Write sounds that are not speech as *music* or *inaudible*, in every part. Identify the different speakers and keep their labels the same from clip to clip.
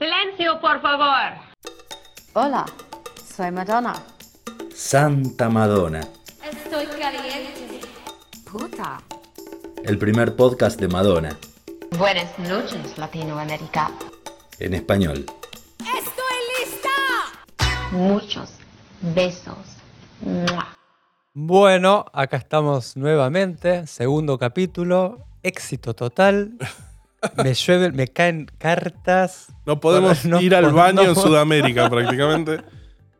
Speaker 1: Silencio, por favor.
Speaker 2: Hola, soy Madonna.
Speaker 3: Santa Madonna,
Speaker 4: Estoy caliente.
Speaker 2: Puta.
Speaker 3: el primer podcast de Madonna,
Speaker 1: Buenas noches, Latinoamérica.
Speaker 3: en español.
Speaker 4: ¡Estoy lista!
Speaker 1: Muchos besos. ¡Mua!
Speaker 5: Bueno, acá estamos nuevamente, segundo capítulo, éxito total. *laughs* *laughs* Me llueven, me caen cartas.
Speaker 6: No podemos *laughs*
Speaker 5: No
Speaker 6: ir al baño
Speaker 5: no
Speaker 6: en Sudamérica prácticamente.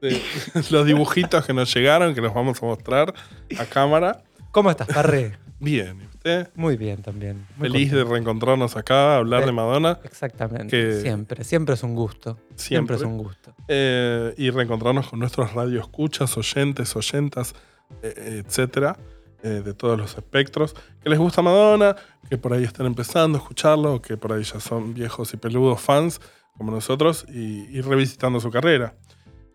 Speaker 6: *laughs* Los dibujitos que nos llegaron, que los vamos a mostrar a cámara.
Speaker 5: ¿Cómo estás, Parre?
Speaker 6: Bien, ¿y usted?
Speaker 5: Muy bien también. muy
Speaker 6: Feliz de reencontrarnos acá, hablar
Speaker 5: Sí.
Speaker 6: de Madonna
Speaker 5: Exactamente.
Speaker 6: que-
Speaker 5: Siempre, siempre es un gusto. Siempre,
Speaker 6: Siempre.
Speaker 5: es un gusto.
Speaker 6: eh, y reencontrarnos con nuestros radioescuchas, oyentes, oyentas, eh, etcétera, eh, de todos los espectros. Que les gusta Madonna, que por ahí están empezando a escucharlo, que por ahí ya son viejos y peludos fans como nosotros y, y revisitando su carrera.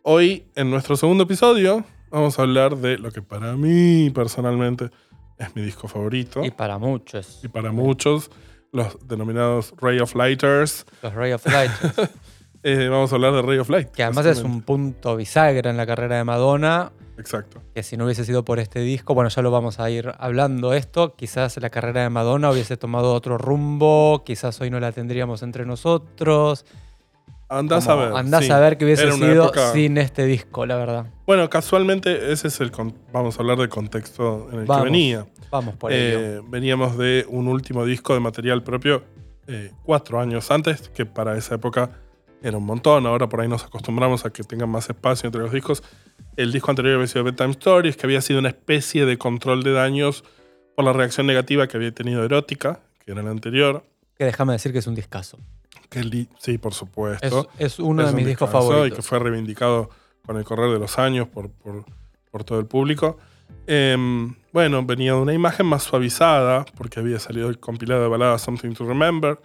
Speaker 6: Hoy, en nuestro segundo episodio, vamos a hablar de lo que para mí personalmente es mi disco favorito.
Speaker 5: Y para muchos.
Speaker 6: Y para muchos, los denominados Ray of Lighters.
Speaker 5: Los Ray of Light. *laughs*
Speaker 6: Eh, vamos a hablar de Ray of Light.
Speaker 5: que además es un punto bisagra en la carrera de Madonna.
Speaker 6: Exacto.
Speaker 5: Que si no hubiese sido por este disco, bueno, ya lo vamos a ir hablando esto. Quizás la carrera de Madonna hubiese tomado otro rumbo. Quizás hoy no la tendríamos entre nosotros.
Speaker 6: Andás
Speaker 5: Como
Speaker 6: a ver.
Speaker 5: Andás
Speaker 6: sí.
Speaker 5: a ver qué hubiese sido
Speaker 6: época-
Speaker 5: sin este disco, la verdad.
Speaker 6: Bueno, casualmente ese es el. con- Vamos a hablar del contexto en el
Speaker 5: Vamos,
Speaker 6: que venía.
Speaker 5: Vamos por ello.
Speaker 6: Eh, veníamos de un último disco de material propio eh, cuatro años antes, que para esa época era un montón. Ahora por ahí nos acostumbramos a que tengan más espacio entre los discos. El disco anterior había sido Bedtime Stories, que había sido una especie de control de daños por la reacción negativa que había tenido Erótica, que era el anterior.
Speaker 5: Que déjame decir que es un discazo.
Speaker 6: Que sí, por
Speaker 5: Es,
Speaker 6: supuesto.
Speaker 5: es uno
Speaker 6: Es
Speaker 5: de
Speaker 6: un
Speaker 5: mis discos favoritos.
Speaker 6: Y que fue reivindicado con el correr de los años por, por- por todo el público. Em, bueno, venía de una imagen más suavizada, porque había salido el compilado de baladas Something to Remember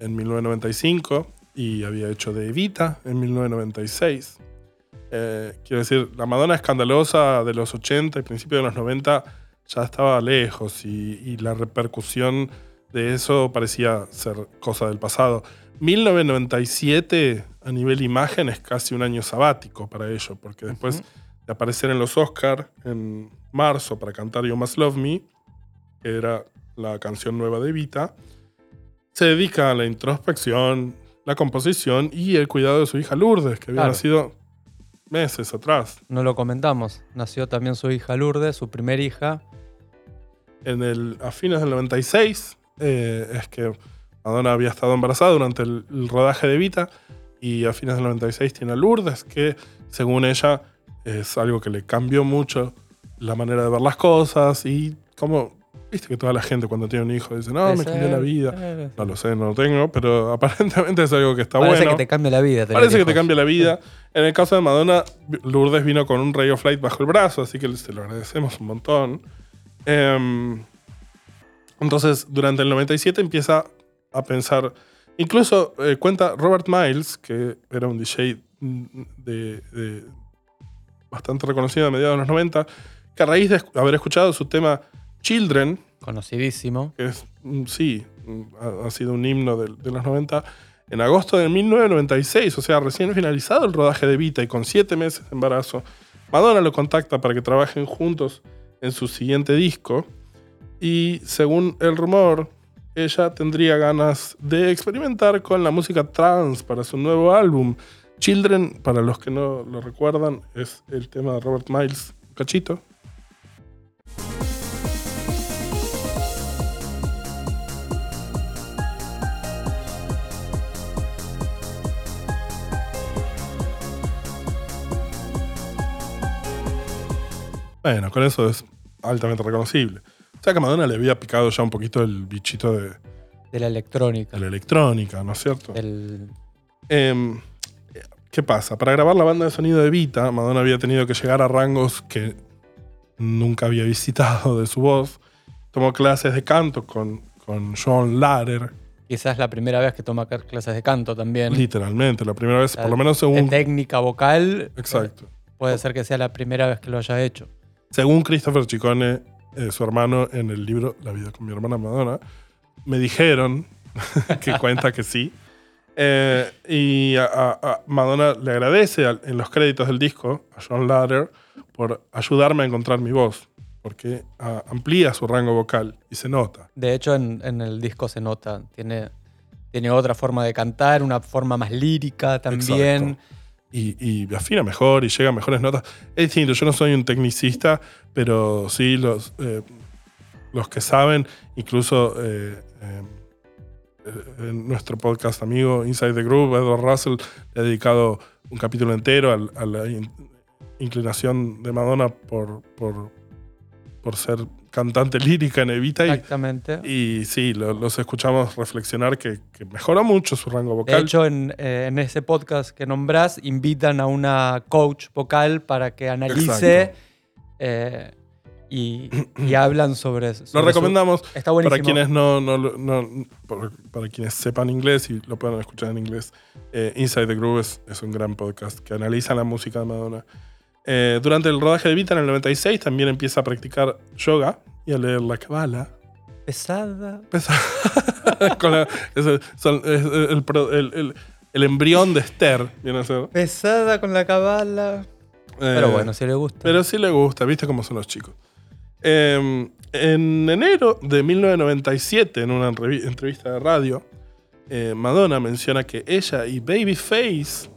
Speaker 6: en 1995 y había hecho de Evita en 1996. Eh, quiero decir, la Madonna escandalosa de los 80 y principios de los 90 ya estaba lejos y, y la repercusión de eso parecía ser cosa del pasado. 1997 a nivel imagen es casi un año sabático para ello, porque después
Speaker 5: Ujú.
Speaker 6: de aparecer en los Oscar en marzo para cantar You Must Love Me, que era la canción nueva de Evita, se dedica a la introspección, la composición y el cuidado de su hija Lourdes, que había
Speaker 5: Claro.
Speaker 6: nacido meses atrás.
Speaker 5: No lo comentamos. Nació también su hija Lourdes, su primer hija.
Speaker 6: En el, a fines del 96 eh, es que Madonna había estado embarazada durante el, el rodaje de Evita y a fines del 96 tiene a Lourdes, que según ella es algo que le cambió mucho la manera de ver las cosas y como, viste que toda la gente cuando tiene un hijo dice, no, me cambió la vida. No lo sé, no lo tengo, pero *laughs* aparentemente es algo que está
Speaker 5: Parece
Speaker 6: bueno.
Speaker 5: que te cambia la vida.
Speaker 6: Parece que te cambia la vida. *laughs* En el caso de Madonna, Lourdes vino con un Ray of Light bajo el brazo, así que se lo agradecemos un montón. Em, entonces, durante el 97 empieza a pensar. Incluso eh, cuenta Robert Miles, que era un DJ mm, de, de- bastante reconocido a mediados de los 90, que a raíz de haber escuchado su tema Children,
Speaker 5: Conocidísimo.
Speaker 6: que es, mm, sí, mm, ha, ha sido un himno de, de los 90, en agosto de 1996, o sea, recién finalizado el rodaje de Vita y con siete meses de embarazo, Madonna lo contacta para que trabajen juntos en su siguiente disco y según el rumor, ella tendría ganas de experimentar con la música trance para su nuevo álbum. Children, para los que no lo recuerdan, es el tema de Robert Miles, cachito. Bueno, con eso es altamente reconocible. O sea que a Madonna le había picado ya un poquito el bichito de,
Speaker 5: De la electrónica.
Speaker 6: de la electrónica, ¿no es cierto?
Speaker 5: del-
Speaker 6: Em, ¿Qué pasa? Para grabar la banda de sonido de Vita, Madonna había tenido que llegar a rangos que nunca había visitado de su voz. Tomó clases de canto con, con John Larer,
Speaker 5: Quizás la primera vez que toma ca- clases de canto también.
Speaker 6: literalmente, la primera vez, por lo menos
Speaker 5: De
Speaker 6: según,
Speaker 5: técnica vocal.
Speaker 6: exacto.
Speaker 5: eh, Puede ser que sea la primera vez que lo haya hecho.
Speaker 6: Según Christopher Chicone, eh, su hermano, en el libro La vida con mi hermana Madonna, me dijeron *laughs* que cuenta que sí. Eh, y a, a- a Madonna le agradece en los créditos del disco a John Lader por ayudarme a encontrar mi voz, porque ah, amplía su rango vocal y se nota.
Speaker 5: De hecho, en, en el disco se nota. Tiene, tiene otra forma de cantar, una forma más lírica también.
Speaker 6: Exacto. Y, afina mejor y llega a mejores notas. Es distinto, yo no soy un tecnicista, pero sí los, eh, los que saben, incluso eh, eh, en nuestro podcast amigo Inside the Group, Edward Russell, le ha dedicado un capítulo entero a, la in- inclinación de Madonna por, por, por ser cantante lírica en Evita. Y,
Speaker 5: Exactamente.
Speaker 6: y sí, lo- los escuchamos reflexionar que, que mejora mucho su rango vocal.
Speaker 5: De hecho, en, eh, en ese podcast que nombrás, invitan a una coach vocal para que analice eh, y, y hablan sobre eso.
Speaker 6: Lo
Speaker 5: sobre su-
Speaker 6: recomendamos
Speaker 5: Está buenísimo.
Speaker 6: para quienes no, no, lo- no- por- para quienes sepan inglés y lo puedan escuchar en inglés. eh, Inside the Groove es, es un gran podcast que analiza la música de Madonna. Eh, durante el rodaje de Vita en el 96 también empieza a practicar yoga y a leer la Kabbalah.
Speaker 5: Pesada. *laughs*
Speaker 6: Con la- es, el, es el el- el- embrión de Esther, viene a ser.
Speaker 5: Pesada con la cabala. Pero
Speaker 6: Eh,
Speaker 5: bueno, si le gusta.
Speaker 6: Pero sí le gusta, viste cómo son los chicos. Eh, en enero de 1997, en una entrevi- entrevista de radio, eh, Madonna menciona que ella y Babyface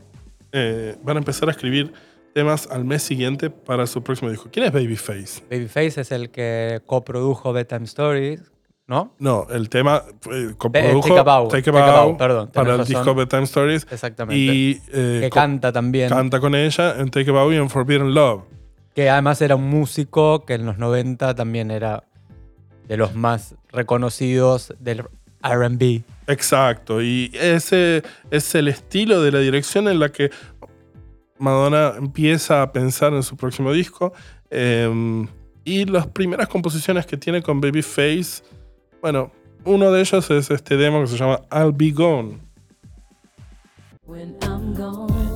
Speaker 6: van a empezar a escribir temas al mes siguiente para su próximo disco. ¿Quién es Babyface?
Speaker 5: Babyface es el que coprodujo Bedtime Stories, ¿no?
Speaker 6: No, el tema eh, coprodujo
Speaker 5: Take a Bow,
Speaker 6: Take a
Speaker 5: Take perdón,
Speaker 6: para el
Speaker 5: razón.
Speaker 6: disco Bedtime Stories
Speaker 5: Exactamente.
Speaker 6: y eh,
Speaker 5: que canta también.
Speaker 6: canta con ella en Take a Bow y en Forbidden Love.
Speaker 5: Que además era un músico que en los 90 también era de los más reconocidos del RB.
Speaker 6: Exacto, y ese es el estilo de la dirección en la que Madonna empieza a pensar en su próximo disco. eh, y las primeras composiciones que tiene con Babyface, bueno, uno de ellos es este demo que se llama I'll Be Gone.
Speaker 7: Gone,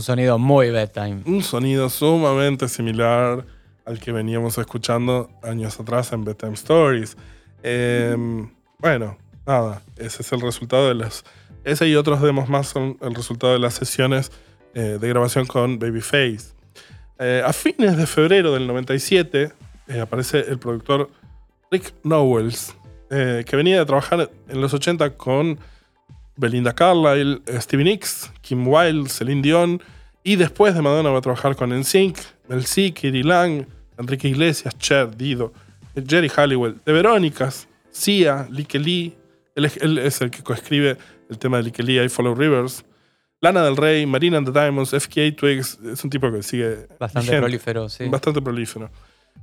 Speaker 5: Un sonido muy bedtime.
Speaker 6: Un sonido sumamente similar al que veníamos escuchando años atrás en Bedtime Stories. Eh, bueno, nada, ese es el resultado de las... Ese y otros demos más son el resultado de las sesiones eh, de grabación con Babyface. Eh, a fines de febrero del 97 eh, aparece el productor Rick Knowles, que venía de trabajar en los 80 con Belinda Carlisle, Stevie Nicks, Kim Wilde, Celine Dion, y después de Madonna va a trabajar con NSYNC, Mel C, Kiri Lang, Enrique Iglesias, Cher, Dido, Jerry Halliwell, The Verónicas, Sia, Lee, él, es- él es el que coescribe el tema de Lique Lee, I Follow Rivers, Lana del Rey, Marina and the Diamonds, FKA Twigs, es un tipo que sigue
Speaker 5: Bastante
Speaker 6: vigente,
Speaker 5: prolífero, sí.
Speaker 6: Bastante prolífero.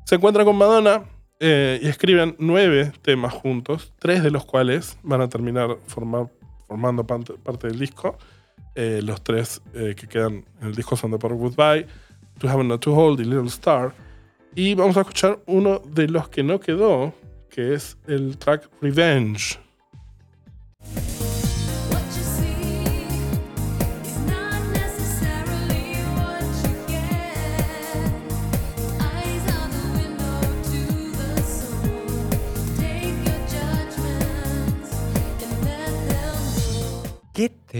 Speaker 6: Se encuentra con Madonna eh, y escriben nueve temas juntos, tres de los cuales van a terminar formar- formando parte, del disco. Eh, los tres eh, que quedan en el disco son The Power Goodbye, To Have Not To Hold y Little Star. Y vamos a escuchar uno de los que no quedó, que es el track Revenge.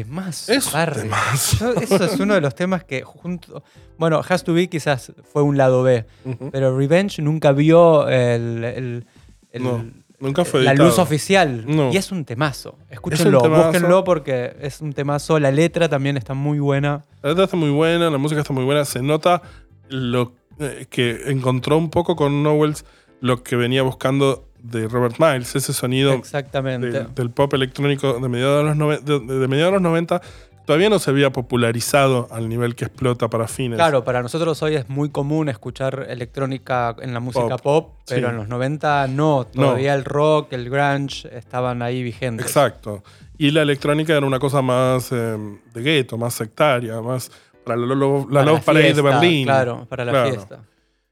Speaker 5: Temazo?
Speaker 6: Es temazo.
Speaker 5: Eso es uno de los temas que junto... Bueno, Has to Be quizás fue un lado B, pero Revenge nunca vio el, el- el-
Speaker 6: No, nunca fue
Speaker 5: la
Speaker 6: editado.
Speaker 5: luz oficial.
Speaker 6: No.
Speaker 5: Y es un temazo. Escúchenlo,
Speaker 6: temazo.
Speaker 5: búsquenlo porque es un temazo. La letra también está muy buena.
Speaker 6: La letra está muy buena, la música está muy buena. Se nota lo eh, que encontró un poco con Knowles lo que venía buscando de Robert Miles, ese sonido
Speaker 5: Exactamente.
Speaker 6: del, del pop electrónico de mediados de los, nove- de, de mediados de los 90 todavía no se había popularizado al nivel que explota para fines.
Speaker 5: Claro, para nosotros hoy es muy común escuchar electrónica en la música
Speaker 6: Pop,
Speaker 5: pop, pero
Speaker 6: sí.
Speaker 5: en los 90 no. Todavía el rock, el grunge estaban ahí vigentes.
Speaker 6: Exacto. Y la electrónica era una cosa más eh, de gueto, más sectaria, más para la, la
Speaker 5: Para
Speaker 6: Love Parade de Berlín.
Speaker 5: Claro, para la
Speaker 6: Claro.
Speaker 5: fiesta.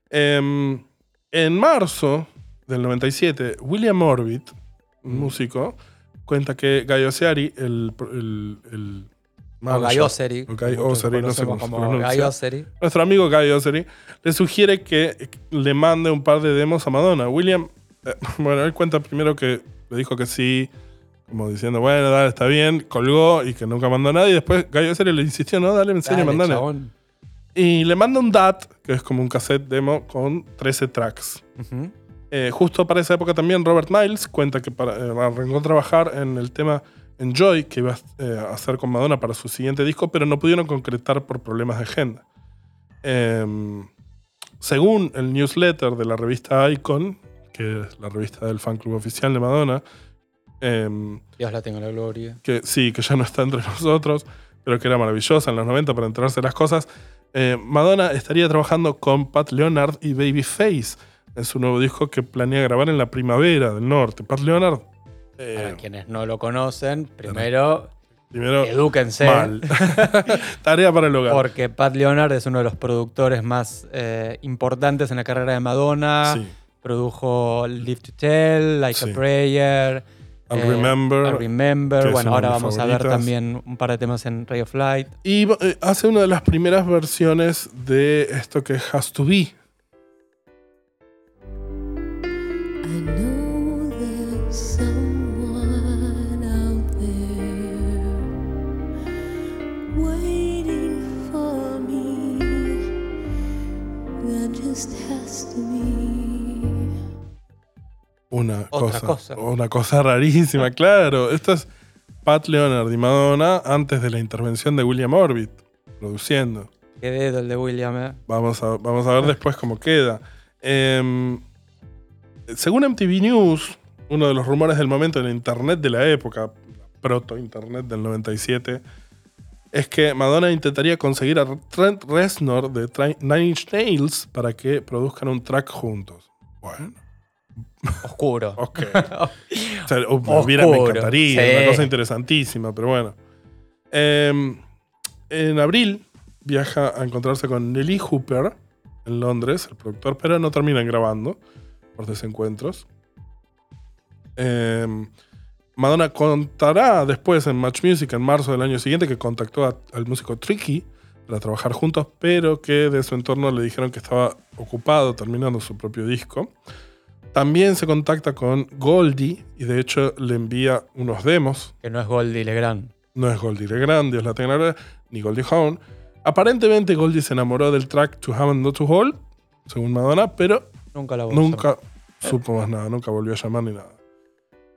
Speaker 6: Em, en marzo del 97, William Orbit, un
Speaker 5: Mm.
Speaker 6: músico, cuenta que Gaio Seari, el, el- el
Speaker 5: O
Speaker 6: no sé cómo. Nuestro amigo Guy Osery le sugiere que le mande un par de demos a Madonna. William, eh, *laughs* bueno, él cuenta primero que le dijo que sí, como diciendo, bueno, dale, está bien, colgó y que nunca mandó nada. Y después Guy Osery le insistió, no, dale, en serio,
Speaker 5: Dale,
Speaker 6: mandale.
Speaker 5: chabón.
Speaker 6: Y le manda un DAT, que es como un cassette demo con 13 tracks. Eh, justo para esa época también Robert Miles cuenta que para, eh, arrancó a trabajar en el tema Enjoy, que iba eh, a hacer con Madonna para su siguiente disco, pero no pudieron concretar por problemas de agenda. Em, según el newsletter de la revista Icon, que es la revista del fan club oficial de Madonna, em,
Speaker 5: Dios la tenga la gloria.
Speaker 6: que sí, que ya no está entre *laughs* nosotros, pero que era maravillosa en los 90 para enterarse de las cosas. eh, Madonna estaría trabajando con Pat Leonard y Babyface en su nuevo disco que planea grabar en la primavera del norte. Pat Leonard, eh,
Speaker 5: Para quienes no lo conocen, primero
Speaker 6: primero,
Speaker 5: edúquense.
Speaker 6: mal. *laughs* Tarea para el hogar.
Speaker 5: Porque Pat Leonard es uno de los productores más eh, importantes en la carrera de Madonna.
Speaker 6: Sí.
Speaker 5: Produjo Live to Tell, Like
Speaker 6: Sí.
Speaker 5: a Prayer.
Speaker 6: I'll
Speaker 5: eh,
Speaker 6: Remember,
Speaker 5: I'll Remember. Bueno, ahora vamos a ver también un par de temas en Ray of Light.
Speaker 6: Y eh, hace una de las primeras versiones de esto que es Has to Be. Una
Speaker 5: Otra
Speaker 6: cosa,
Speaker 5: cosa.
Speaker 6: Una cosa rarísima, claro. Esto es Pat Leonard y Madonna antes de la intervención de William Orbit, produciendo.
Speaker 5: Qué dedo el de William, eh.
Speaker 6: Vamos a, vamos a ver después cómo queda. Em, según MTV News, uno de los rumores del momento en internet de la época, proto-internet del 97, es que Madonna intentaría conseguir a Trent Reznor de Nine Inch Nails para que produzcan un track juntos. Bueno,
Speaker 5: Oscuro. *laughs*
Speaker 6: ok. *laughs* O sea, hubiera- me encantaría,
Speaker 5: sí.
Speaker 6: una cosa interesantísima, pero bueno. Em, en abril viaja a encontrarse con Nelly Hooper en Londres, el productor, pero no terminan grabando por desencuentros. Em, Madonna contará después en Match Music en marzo del año siguiente que contactó a- al músico Tricky para trabajar juntos, pero que de su entorno le dijeron que estaba ocupado terminando su propio disco. También se contacta con Goldie y de hecho le envía unos demos.
Speaker 5: Que no es Goldie Legrand.
Speaker 6: No es Goldie Legrand, Dios la tenga ni Goldie Hawn. Aparentemente Goldie se enamoró del track To Have and Not To Hold, según Madonna, pero
Speaker 5: Nunca la
Speaker 6: nunca supo más nada, nunca volvió a llamar ni nada.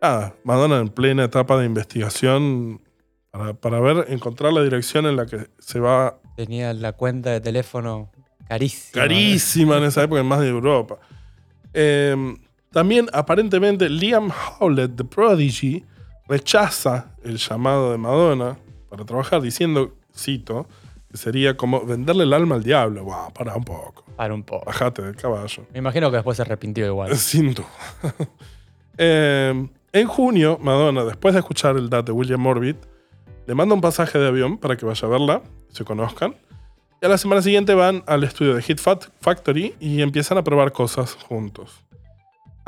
Speaker 6: Nada, Madonna en plena etapa de investigación para, para ver, encontrar la dirección en la que se va
Speaker 5: Tenía la cuenta de teléfono carísima.
Speaker 6: carísima en esa época, en más de Europa. Eh, también, aparentemente, Liam Howlett de Prodigy rechaza el llamado de Madonna para trabajar, diciendo, cito, que sería como venderle el alma al diablo. Wow, para un poco.
Speaker 5: Para un poco.
Speaker 6: Bajate del caballo.
Speaker 5: Me imagino que después se arrepintió igual. *laughs*
Speaker 6: Sin duda. *laughs* Eh, en junio, Madonna, después de escuchar el DAT de William Orbit, le manda un pasaje de avión para que vaya a verla, se conozcan. Y a la semana siguiente van al estudio de Hit Factory y empiezan a probar cosas juntos.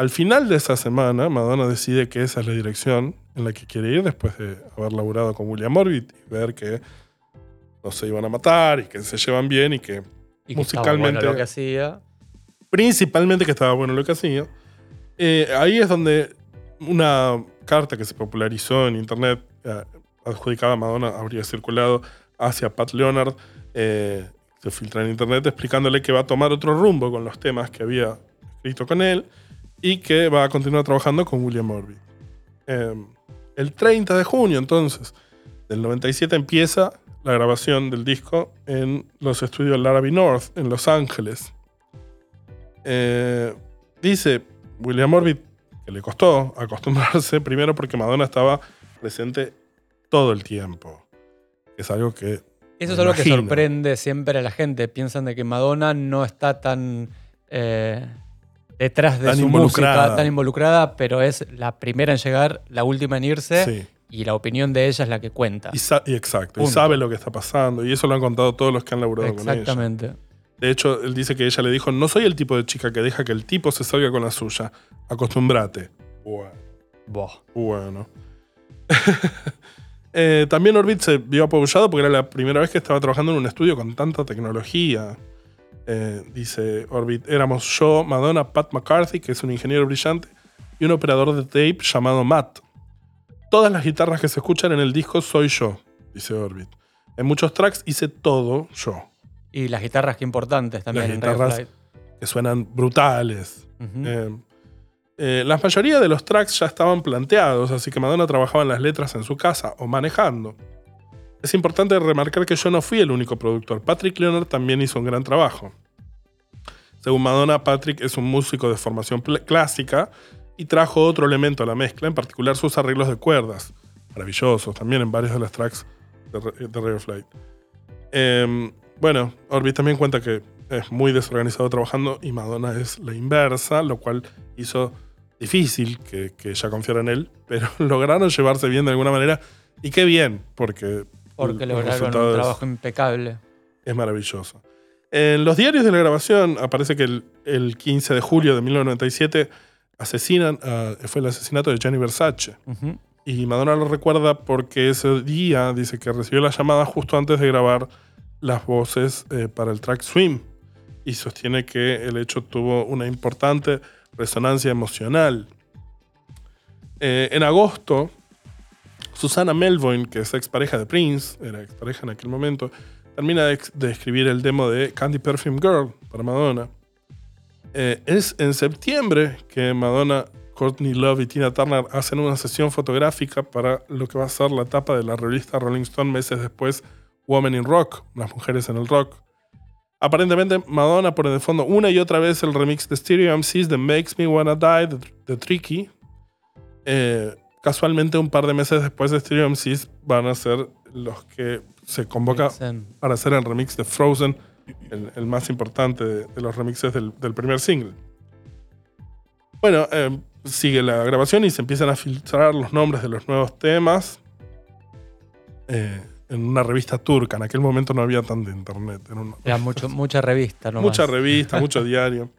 Speaker 6: Al final de esa semana, Madonna decide que esa es la dirección en la que quiere ir después de haber laburado con William Orbit y ver que no se iban a matar y que se llevan bien y que
Speaker 5: Y que estaba bueno
Speaker 6: musicalmente
Speaker 5: lo que hacía.
Speaker 6: principalmente que estaba bueno lo que hacía. Eh, ahí es donde una carta que se popularizó en internet, eh, adjudicada a Madonna, habría circulado hacia Pat Leonard, eh, se filtra en internet explicándole que va a tomar otro rumbo con los temas que había escrito con él y que va a continuar trabajando con William Orbit. Eh, el 30 de junio, entonces, del 97 empieza la grabación del disco en los estudios Larrabee North, en Los Ángeles. Eh, dice William Orbit que le costó acostumbrarse, *laughs* primero porque Madonna estaba presente todo el tiempo. Es algo que.
Speaker 5: Eso es algo que sorprende siempre a la gente. Piensan de que Madonna no está tan eh, detrás de
Speaker 6: Tan
Speaker 5: su música, tan involucrada, pero es la primera en llegar, la última en irse,
Speaker 6: Sí.
Speaker 5: y la opinión de ella es la que cuenta.
Speaker 6: Y, exacto. Y
Speaker 5: Punto.
Speaker 6: sabe lo que está pasando. Y eso lo han contado todos los que han laburado con ella.
Speaker 5: Exactamente.
Speaker 6: De hecho, él dice que ella le dijo: No soy el tipo de chica que deja que el tipo se salga con la suya. Acostúmbrate. Bueno. Bueno. *laughs* Eh, también Orbit se vio apoyado porque era la primera vez que estaba trabajando en un estudio con tanta tecnología. Eh, dice Orbit, éramos yo, Madonna, Pat McCarthy, que es un ingeniero brillante, y un operador de tape llamado Matt. Todas las guitarras que se escuchan en el disco soy yo, dice Orbit. En muchos tracks hice todo yo,
Speaker 5: Y las guitarras que importantes también.
Speaker 6: Las guitarras- que suenan brutales. Eh, eh, la mayoría de los tracks ya estaban planteados, así que Madonna trabajaba en las letras en su casa o manejando. Es importante remarcar que yo no fui el único productor. Patrick Leonard también hizo un gran trabajo. Según Madonna, Patrick es un músico de formación clásica y trajo otro elemento a la mezcla, en particular sus arreglos de cuerdas. Maravillosos, también en varios de los tracks de, de Radio Flight. Em, bueno, Orbit también cuenta que es muy desorganizado trabajando y Madonna es la inversa, lo cual hizo difícil que, que ella confiara en él, pero *laughs* lograron llevarse bien de alguna manera y qué bien, porque,
Speaker 5: Porque
Speaker 6: los
Speaker 5: lograron un trabajo impecable.
Speaker 6: es maravilloso. En los diarios de la grabación aparece que el, el 15 de julio de 1997 asesinan, fue el asesinato de Gianni Versace. Y Madonna lo recuerda porque ese día dice que recibió la llamada justo antes de grabar las voces eh, para el track Swim. Y sostiene que el hecho tuvo una importante resonancia emocional. Eh, en agosto, Susana Melvoin, que es expareja de Prince, era expareja en aquel momento, termina de, escribir el demo de Candy Perfume Girl para Madonna. Eh, es en septiembre que Madonna, Courtney Love y Tina Turner hacen una sesión fotográfica para lo que va a ser la tapa de la revista Rolling Stone meses después, Women in Rock, las mujeres en el rock. Aparentemente, Madonna pone de fondo una y otra vez el remix de Stereo MCs de Makes Me Wanna Die de Tricky. Eh, casualmente, un par de meses después de Stereo MCs van a ser los que se convoca para hacer el remix de Frozen, el, el más importante de, de los remixes del, del primer single. Bueno, eh, sigue la grabación y se empiezan a filtrar los nombres de los nuevos temas eh, en una revista turca. En aquel momento no había tanto internet. Era una-
Speaker 5: Era mucho, *laughs* mucha revista, ¿no?
Speaker 6: mucha revista, *laughs* mucho diario.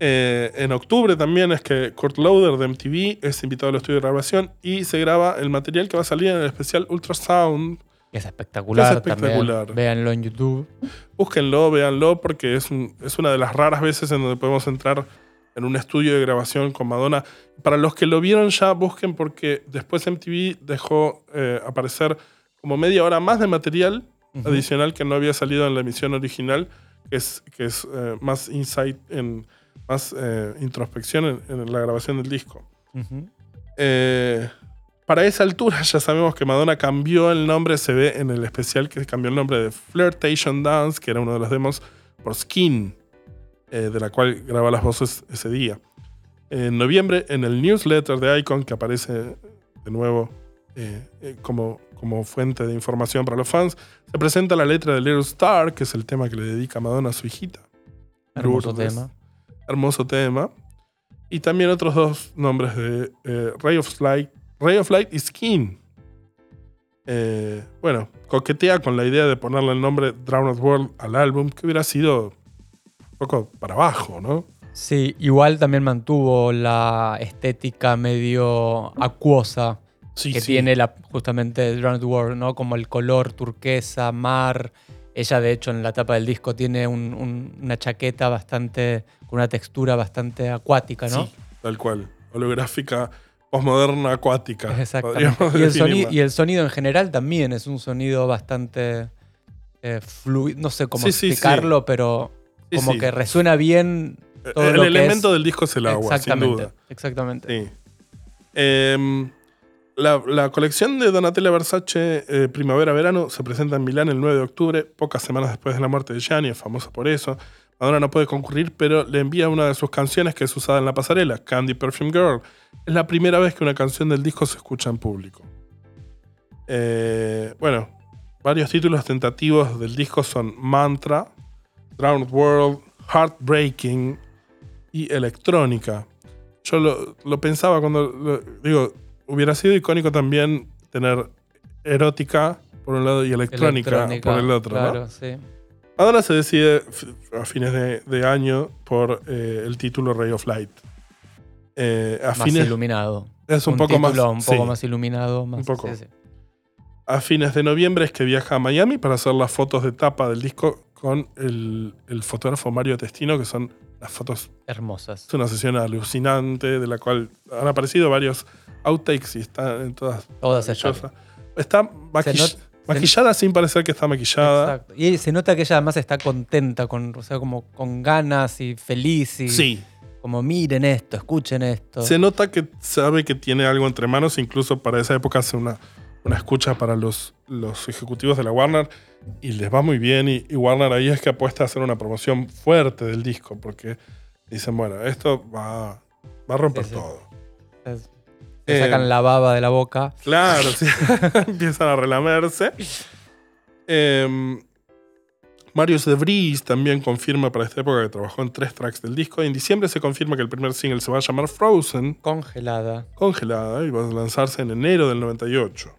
Speaker 6: Eh, en octubre también es que Kurt Loader de MTV es invitado al estudio de grabación y se graba el material que va a salir en el especial Ultrasound
Speaker 5: Es espectacular,
Speaker 6: Es espectacular.
Speaker 5: también. Véanlo en YouTube.
Speaker 6: Búsquenlo, véanlo, porque es, un- es una de las raras veces en donde podemos entrar en un estudio de grabación con Madonna. Para los que lo vieron ya, busquen porque después MTV dejó eh, aparecer como media hora más de material adicional que no había salido en la emisión original, que es, que es eh, más insight, en, más eh, introspección en, en la grabación del disco. Eh, para esa altura *laughs* ya sabemos que Madonna cambió el nombre, se ve en el especial que cambió el nombre de Flirtation Dance, que era uno de los demos, por Skin, eh, de la cual graba las voces ese día. En noviembre, en el newsletter de Icon, que aparece de nuevo eh, eh, como, como fuente de información para los fans, se presenta la letra de Little Star, que es el tema que le dedica Madonna a su hijita.
Speaker 5: Hermoso
Speaker 6: Lourdes.
Speaker 5: tema.
Speaker 6: Hermoso tema. Y también otros dos nombres de eh, Ray of Light. Ray of Light y Skin. Eh, bueno, coquetea con la idea de ponerle el nombre Drowned World al álbum, que hubiera sido un poco para abajo, ¿no?
Speaker 5: Sí, igual también mantuvo la estética medio acuosa
Speaker 6: Sí,
Speaker 5: que
Speaker 6: sí.
Speaker 5: tiene la, justamente Drowned World, ¿no? Como el color turquesa, mar. Ella, de hecho, en la tapa del disco tiene un- un- una chaqueta bastante, con una textura bastante acuática, ¿no?
Speaker 6: Sí, tal cual. Holográfica, posmoderna, acuática. *laughs*
Speaker 5: Exactamente. Y el, y sonido en general también es un sonido bastante eh, fluido. No sé cómo
Speaker 6: Sí, sí, sí.
Speaker 5: explicarlo, pero como que resuena bien todo
Speaker 6: el
Speaker 5: lo que
Speaker 6: elemento
Speaker 5: es-
Speaker 6: del disco es el agua, sin duda.
Speaker 5: Exactamente.
Speaker 6: Sí. Em, la, colección de Donatella Versace eh, Primavera-Verano se presenta en Milán el 9 de octubre, pocas semanas después de la muerte de Gianni, es famosa por eso. Madonna no puede concurrir, pero le envía una de sus canciones que es usada en la pasarela, Candy Perfume Girl. Es la primera vez que una canción del disco se escucha en público. Eh, bueno, varios títulos tentativos del disco son Mantra, Drowned World, Heartbreaking y Electrónica. Yo lo, pensaba cuando. digo, hubiera sido icónico también tener erótica por un lado y electrónica,
Speaker 5: Electrónica,
Speaker 6: por el otro. ¿no?
Speaker 5: Claro, sí.
Speaker 6: Ahora se decide a fines de, de año por eh, el título Ray of Light. Eh, a
Speaker 5: Más
Speaker 6: fines,
Speaker 5: iluminado.
Speaker 6: es un, poco más.
Speaker 5: Un poco
Speaker 6: sí.
Speaker 5: más iluminado. Más,
Speaker 6: Un poco.
Speaker 5: sí, sí.
Speaker 6: a fines de noviembre es que viaja a Miami para hacer las fotos de tapa del disco con el, el fotógrafo Mario Testino, que son las fotos.
Speaker 5: Hermosas.
Speaker 6: Es una sesión alucinante de la cual han aparecido varios outtakes y están en todas.
Speaker 5: Todas están.
Speaker 6: Está maquill- maquillada sin parecer que está maquillada.
Speaker 5: Exacto. Y se nota que ella además está contenta, con, o sea, como con ganas y feliz. Y
Speaker 6: Sí.
Speaker 5: Como miren esto, escuchen esto.
Speaker 6: Se nota que sabe que tiene algo entre manos, incluso para esa época hace una, una escucha para los, los ejecutivos de la Warner y les va muy bien. Y, y Warner ahí es que apuesta a hacer una promoción fuerte del disco, porque dicen, bueno, esto va, va a romper
Speaker 5: Sí, sí.
Speaker 6: todo.
Speaker 5: Es- Se
Speaker 6: Eh,
Speaker 5: sacan la baba de la boca.
Speaker 6: Claro, sí. *laughs* *laughs* Empiezan a relamerse. Em, Marius de Vries también confirma para esta época que trabajó en tres tracks del disco. En diciembre se confirma que el primer single se va a llamar Frozen.
Speaker 5: Congelada.
Speaker 6: congelada y va a lanzarse en enero del 98.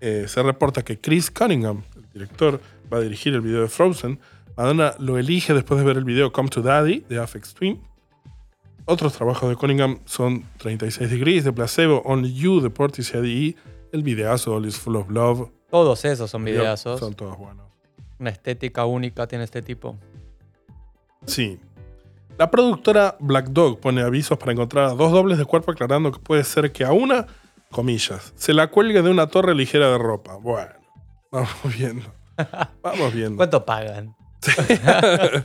Speaker 6: Eh, se reporta que Chris Cunningham, el director, va a dirigir el video de Frozen. Madonna lo elige después de ver el video Come to Daddy de Afex Twin. Otros trabajos de Cunningham son 36 Degrees de Placebo, Only You de Portishead y el videazo All is Full of Love.
Speaker 5: Todos esos son videazos.
Speaker 6: Son todos buenos.
Speaker 5: Una estética única tiene este tipo.
Speaker 6: Sí. La productora Black Dog pone avisos para encontrar a dos dobles de cuerpo aclarando que puede ser que a una, comillas, se la cuelgue de una torre ligera de ropa. Bueno, *laughs* vamos viendo. Vamos viendo.
Speaker 5: ¿Cuánto pagan? *laughs*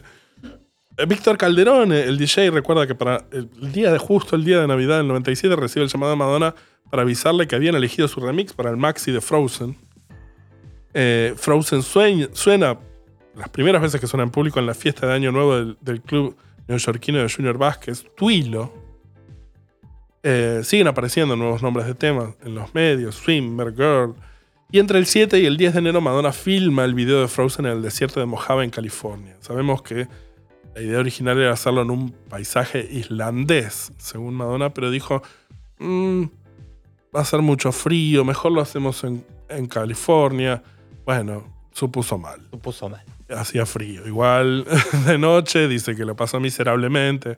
Speaker 6: Eh, Víctor Calderón, eh, el DJ, recuerda que para el el día de justo el día de Navidad del 97 recibe el llamado de Madonna para avisarle que habían elegido su remix para el maxi de Frozen. Eh, Frozen sueña- suena las primeras veces que suena en público en la fiesta de Año Nuevo del, del club neoyorquino de Junior Vázquez, Twilo. Eh, siguen apareciendo nuevos nombres de temas en los medios, Swimmer Girl. Y entre el 7 y el 10 de enero Madonna filma el video de Frozen en el desierto de Mojave, en California. Sabemos que la idea original era hacerlo en un paisaje islandés, según Madonna, pero dijo, "Mm, va a ser mucho frío, mejor lo hacemos en, en California. Bueno, supuso mal.
Speaker 5: Supuso mal.
Speaker 6: Hacía frío. Igual *laughs* de noche, dice que lo pasó miserablemente.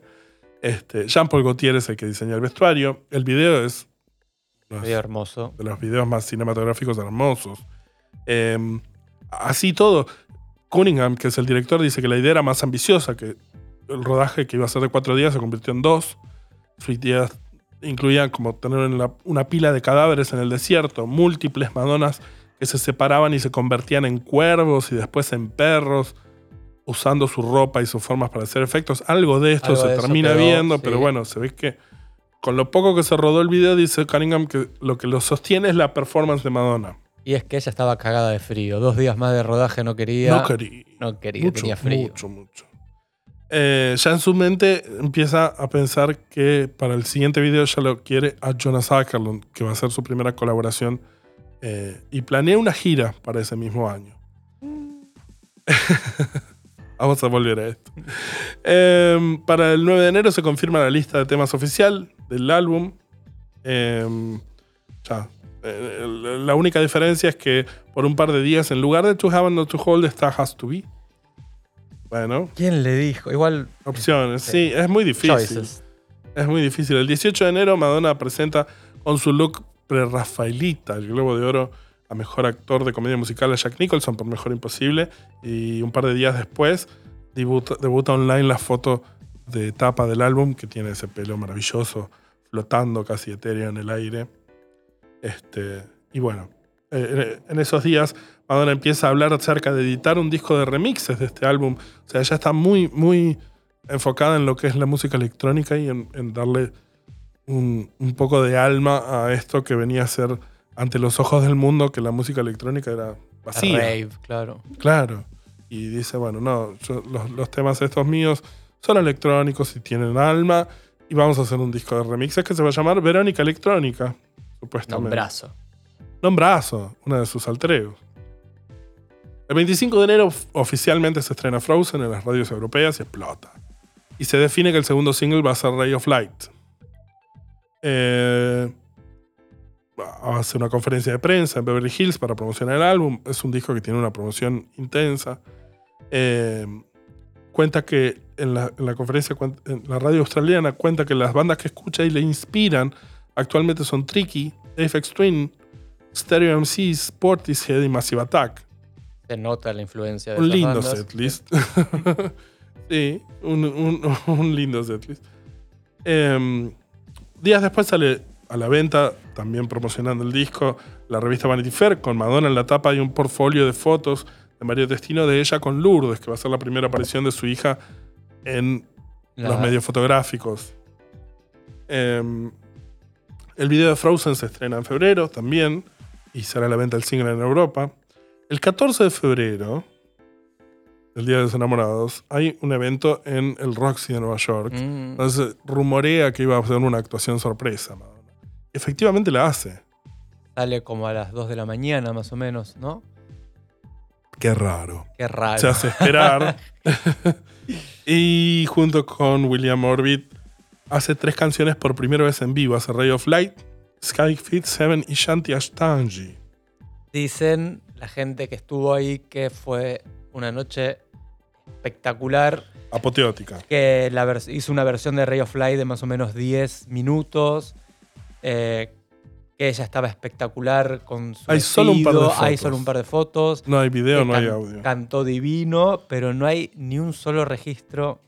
Speaker 6: Este, Jean-Paul Gaultier es el que diseña el vestuario. El video es no es
Speaker 5: Video hermoso.
Speaker 6: de los videos más cinematográficos hermosos. Eh, así todo, Cunningham, que es el director, dice que la idea era más ambiciosa, que el rodaje que iba a ser de cuatro días se convirtió en dos. Sus ideas incluían como tener una pila de cadáveres en el desierto, múltiples Madonas que se separaban y se convertían en cuervos y después en perros, usando su ropa y sus formas para hacer efectos. Algo de esto
Speaker 5: Algo
Speaker 6: se
Speaker 5: de
Speaker 6: termina
Speaker 5: quedó,
Speaker 6: viendo,
Speaker 5: sí.
Speaker 6: pero bueno, se ve que con lo poco que se rodó el video, dice Cunningham que lo que lo sostiene es la performance de Madonna.
Speaker 5: Y es que ella estaba cagada de frío. Dos días más de rodaje no quería.
Speaker 6: No quería.
Speaker 5: No quería,
Speaker 6: mucho,
Speaker 5: tenía frío.
Speaker 6: Mucho, mucho. Eh, ya en su mente empieza a pensar que para el siguiente video ya lo quiere a Jonas Ackerlund, que va a ser su primera colaboración. eh, y planea una gira para ese mismo año. *laughs* Vamos a volver a esto. Eh, para el 9 de enero se confirma la lista de temas oficial del álbum. Eh, ya. Eh, la única diferencia es que por un par de días, en lugar de To Have and Not to Hold, está Has to Be. Bueno,
Speaker 5: ¿Quién le dijo? Igual.
Speaker 6: opciones. Sí, es muy difícil.
Speaker 5: Choices.
Speaker 6: Es muy difícil. El 18 de enero, Madonna presenta con su look pre-Rafaelita el Globo de Oro a mejor actor de comedia musical a Jack Nicholson por Mejor Imposible. Y un par de días después, debuta, online la foto de tapa del álbum, que tiene ese pelo maravilloso, flotando casi etéreo en el aire. Este, y bueno, eh, en esos días Madonna empieza a hablar acerca de editar un disco de remixes de este álbum. O sea, ella está muy, muy enfocada en lo que es la música electrónica y en, en darle un, un poco de alma a esto que venía a ser ante los ojos del mundo, que la música electrónica era vacía.
Speaker 5: Rave, claro.
Speaker 6: Claro. Y dice, bueno, no, yo- los, los temas estos míos son electrónicos y tienen alma. Y vamos a hacer un disco de remixes que se va a llamar Verónica Electrónica, supuestamente.
Speaker 5: Nombrazo.
Speaker 6: Nombrazo, una de sus altreos. El 25 de enero oficialmente se estrena Frozen en las radios europeas y explota. Y se define que el segundo single va a ser Ray of Light. Eh, hace una conferencia de prensa en Beverly Hills para promocionar el álbum. Es un disco que tiene una promoción intensa. Eh, cuenta que en la, en la conferencia, en la radio australiana, cuenta que las bandas que escucha y le inspiran actualmente son Tricky, Dave Twin, Stereo MCs, Portishead y Massive Attack.
Speaker 5: Se nota la influencia de
Speaker 6: Un
Speaker 5: esas
Speaker 6: lindo setlist. *laughs* sí, un, un- *laughs* un lindo setlist. Em, días después sale a la venta, también promocionando el disco, la revista Vanity Fair, con Madonna en la tapa y un portfolio de fotos de Mario Destino de ella con Lourdes, que va a ser la primera aparición de su hija en
Speaker 5: La-
Speaker 6: los medios fotográficos. Em, el video de Frozen se estrena en febrero también y será a la venta el single en Europa. El 14 de febrero, el Día de los Enamorados, hay un evento en el Roxy de Nueva York.
Speaker 5: Mm,
Speaker 6: Entonces rumorea que iba a hacer una actuación sorpresa. Madonna. Efectivamente la hace.
Speaker 5: sale como a las 2 de la mañana, más o menos, ¿no?
Speaker 6: Qué raro.
Speaker 5: Qué raro.
Speaker 6: Se hace esperar. *laughs* y junto con William Orbit hace tres canciones por primera vez en vivo. Hace Ray of Light, Sky Fit 7 y Shanti Ashtangi.
Speaker 5: Dicen la gente que estuvo ahí que fue una noche espectacular,
Speaker 6: Apoteótica.
Speaker 5: que la hizo una versión de Ray of Light de más o menos 10 minutos, eh, que ella estaba espectacular con su
Speaker 6: Hay solo un par de
Speaker 5: vestido, hay
Speaker 6: fotos.
Speaker 5: solo un par de fotos.
Speaker 6: No hay video,
Speaker 5: que
Speaker 6: no hay audio.
Speaker 5: Cantó divino, pero no hay ni un solo registro.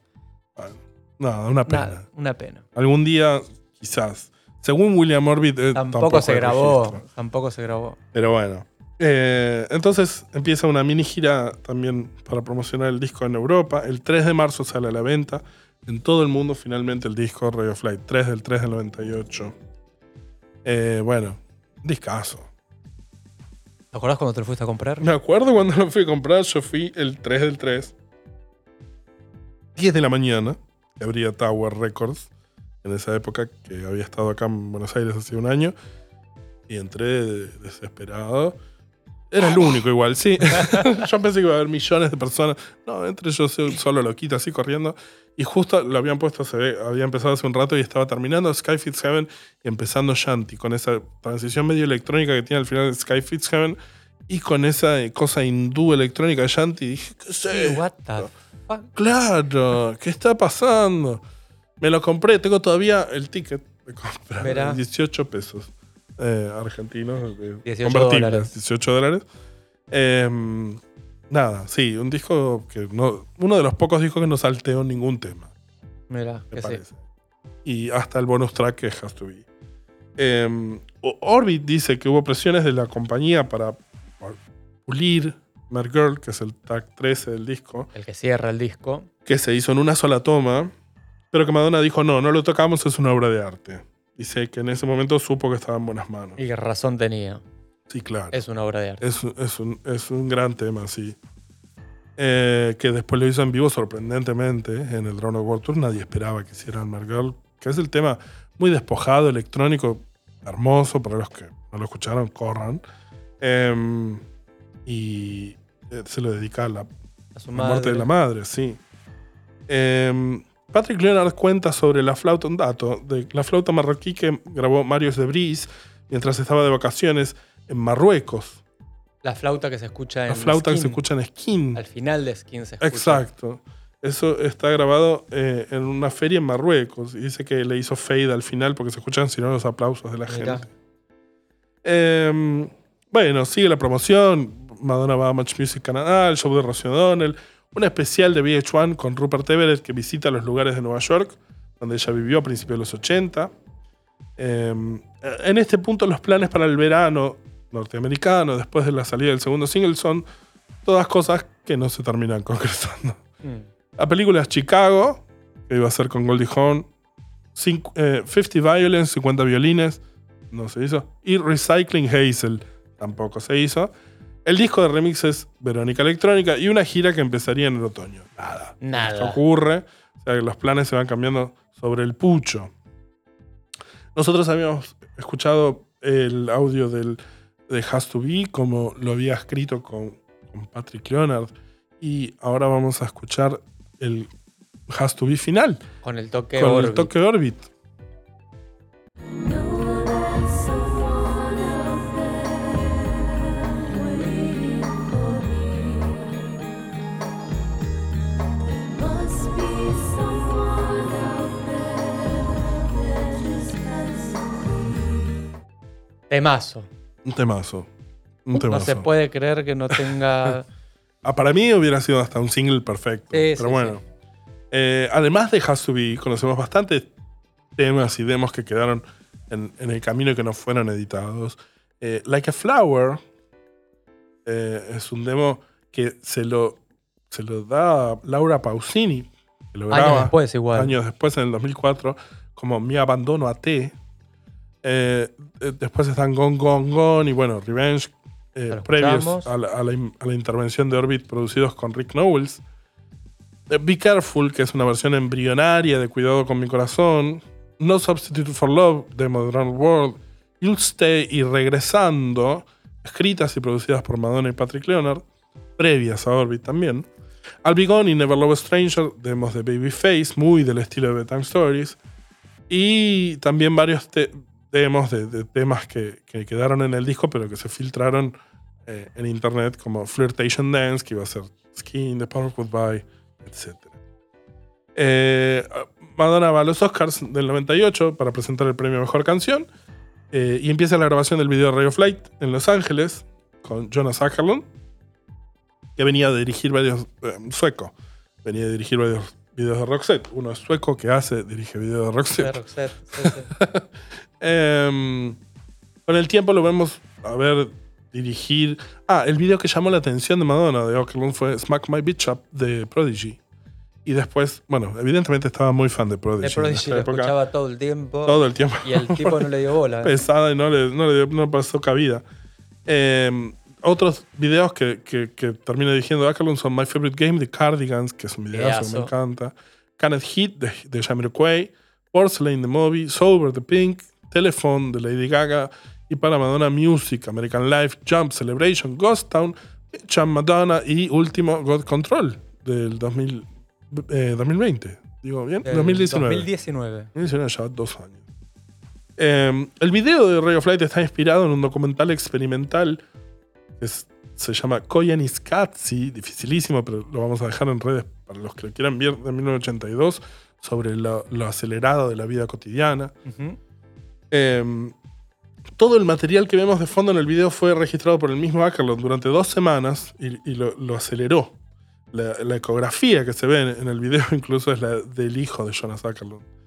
Speaker 6: Nada, una pena.
Speaker 5: Nada, una pena.
Speaker 6: Algún día, quizás. Según William Orbit, eh,
Speaker 5: Tampoco, se grabó.
Speaker 6: registro.
Speaker 5: Tampoco se grabó.
Speaker 6: Pero bueno. Eh, entonces empieza una mini gira también para promocionar el disco en Europa. El 3 de marzo sale a la venta. En todo el mundo finalmente el disco Radio Flight. 3 del 3 del 98. Eh, bueno, discazo.
Speaker 5: ¿Te acordás cuando te lo fuiste a comprar?
Speaker 6: Me acuerdo cuando lo fui a comprar, yo fui el 3 del 3. 10 de la mañana, que abría Tower Records, en esa época que había estado acá en Buenos Aires hace un año. Y entré de- desesperado. Era el único igual, sí. *laughs* yo pensé que iba a haber millones de personas. No, entré yo so- solo loquito, así corriendo. Y justo lo habían puesto, se ve, había empezado hace un rato y estaba terminando Skyfit Heaven y empezando Shanti, con esa transición medio electrónica que tiene al final de Skyfit Heaven y con esa cosa hindú electrónica de Shanti. Dije, ¿qué esto?
Speaker 5: what the fuck?
Speaker 6: Claro, ¿qué está pasando? Me lo compré, tengo todavía el ticket de compra.
Speaker 5: Mirá.
Speaker 6: 18 pesos eh, argentinos, eh,
Speaker 5: 18
Speaker 6: convertibles,
Speaker 5: dólares.
Speaker 6: 18 dólares. Em, nada, sí, un disco que no. Uno de los pocos discos que no salteó ningún tema,
Speaker 5: Mira,
Speaker 6: me
Speaker 5: que sí.
Speaker 6: parece. Y hasta el bonus track que Has to Be. Em, Orbit dice que hubo presiones de la compañía para pulir Mad Girl, que es el track 13 del disco
Speaker 5: El que cierra el disco.
Speaker 6: que se hizo en una sola toma, pero que Madonna dijo, no, no lo tocamos, es una obra de arte. Dice que en ese momento supo que estaba en buenas manos.
Speaker 5: Y que razón tenía.
Speaker 6: Sí, claro.
Speaker 5: Es una obra de arte.
Speaker 6: Es, un- es un, es un gran tema, sí. Eh, que después lo hizo en vivo sorprendentemente en el Drone of World Tour. Nadie esperaba que hicieran Mad Girl, que es el tema muy despojado, electrónico, hermoso. Para los que no lo escucharon, corran. Em, y eh, se lo dedica a la
Speaker 5: A su
Speaker 6: la muerte de la madre, sí. Em, Patrick Leonard cuenta sobre la flauta, un dato, de la flauta marroquí que grabó Marius de Bris mientras estaba de vacaciones en Marruecos.
Speaker 5: La flauta que se escucha en
Speaker 6: La flauta que se escucha en Skin.
Speaker 5: Al final de Skin se escucha.
Speaker 6: Exacto. Eso está grabado eh, en una feria en Marruecos. Y dice que le hizo fade al final porque se escuchan sino los aplausos de la
Speaker 5: Mirá.
Speaker 6: gente. Em, bueno, sigue la promoción. Madonna va a Match Music Canadá, el show de Rocio O'Donnell, un especial de VH1 con Rupert Everett que visita los lugares de Nueva York, donde ella vivió a principios de los 80. Em, en este punto, los planes para el verano norteamericano, después de la salida del segundo single, son todas cosas que no se terminan *laughs* concretando.
Speaker 5: Mm.
Speaker 6: La película es Chicago, que iba a ser con Goldie Hawn. Eh, 50 Violence, 50 violines, no se hizo. Y Recycling Hazel, tampoco se hizo. El disco de remixes Verónica Electrónica y una gira que empezaría en el otoño. Nada.
Speaker 5: Nada.
Speaker 6: Ocurre. O sea que los planes se van cambiando sobre el pucho. Nosotros habíamos escuchado el audio del, de Has to Be, como lo había escrito con, con Patrick Leonard. Y ahora vamos a escuchar el Has to Be final,
Speaker 5: Con el toque
Speaker 6: con el
Speaker 5: Orbit.
Speaker 6: toque Orbit.
Speaker 7: Know
Speaker 5: Temazo.
Speaker 6: Un temazo.
Speaker 5: No se puede creer que no tenga. *laughs*
Speaker 6: Ah, para mí hubiera sido hasta un single perfecto.
Speaker 5: Sí,
Speaker 6: pero
Speaker 5: sí,
Speaker 6: bueno. Eh, además de Has to Be, conocemos bastantes temas y demos que quedaron en, en el camino y que no fueron editados. Eh, like a Flower eh, es un demo que se lo, se lo da Laura Pausini, que lo
Speaker 5: años
Speaker 6: graba
Speaker 5: después, igual.
Speaker 6: años después, en el 2004, como Mi Abandono a T. Eh, eh, después están Gone, Gone, Gone y bueno, Revenge, eh, previos a la, a la in- a la intervención de Orbit producidos con Rick Knowles. Eh, Be Careful, que es una versión embrionaria de Cuidado con mi corazón. No Substitute for Love, de Modern World. You'll Stay y Regresando, escritas y producidas por Madonna y Patrick Leonard, previas a Orbit también. I'll Be Gone y Never Love a Stranger, demos de Babyface, muy del estilo de Bedtime Stories. Y también varios demos de, de temas que, que quedaron en el disco, pero que se filtraron eh, en internet, como Flirtation Dance, que iba a ser Skin, The Power Goodbye, etc. Eh, Madonna va a los Oscars del 98 para presentar el premio a Mejor Canción. eh, y empieza la grabación del video Ray of Light en Los Ángeles con Jonas Ackerlund, que venía de dirigir varios. eh, sueco. Venía de dirigir varios videos de Roxette. Uno es sueco que hace, dirige videos de Roxette.
Speaker 5: De Roxette, sí, sí. *laughs*
Speaker 6: Em, con el tiempo lo vemos a ver dirigir. Ah, el video que llamó la atención de Madonna de Oaklund fue Smack My Bitch Up de Prodigy. Y después, bueno, evidentemente estaba muy fan de Prodigy.
Speaker 5: De Prodigy lo
Speaker 6: época.
Speaker 5: escuchaba todo el tiempo.
Speaker 6: todo el tiempo.
Speaker 5: Y el tipo no le dio bola. *laughs*
Speaker 6: pesada y no le, no le dio- no pasó cabida. Em, otros videos que, que, que termina dirigiendo Ackerlund son My Favorite Game de Cardigans, que es un videazo que me encanta. Cannot Hit de, de Jamiroquai. Porcelain the Movie. Sober the Pink. Telephone de Lady Gaga. Y para Madonna Music, American Life, Jump Celebration, Ghost Town, Cham Madonna y último God Control del 2000, eh, 2020. Digo bien,
Speaker 5: Del
Speaker 6: 2019.
Speaker 5: 2019.
Speaker 6: 2019 ya dos años. Eh, el video de Ray of Light está inspirado en un documental experimental que es- se llama Koyaanisqatsi, dificilísimo, pero lo vamos a dejar en redes para los que lo quieran ver, de 1982, sobre lo, lo acelerado de la vida cotidiana.
Speaker 5: Ujú.
Speaker 6: Eh, todo el material que vemos de fondo en el video fue registrado por el mismo Ackerlund durante dos semanas y, lo, aceleró. La, ecografía que se ve en, en el video *laughs* incluso es la del hijo de Jonas Ackerlund.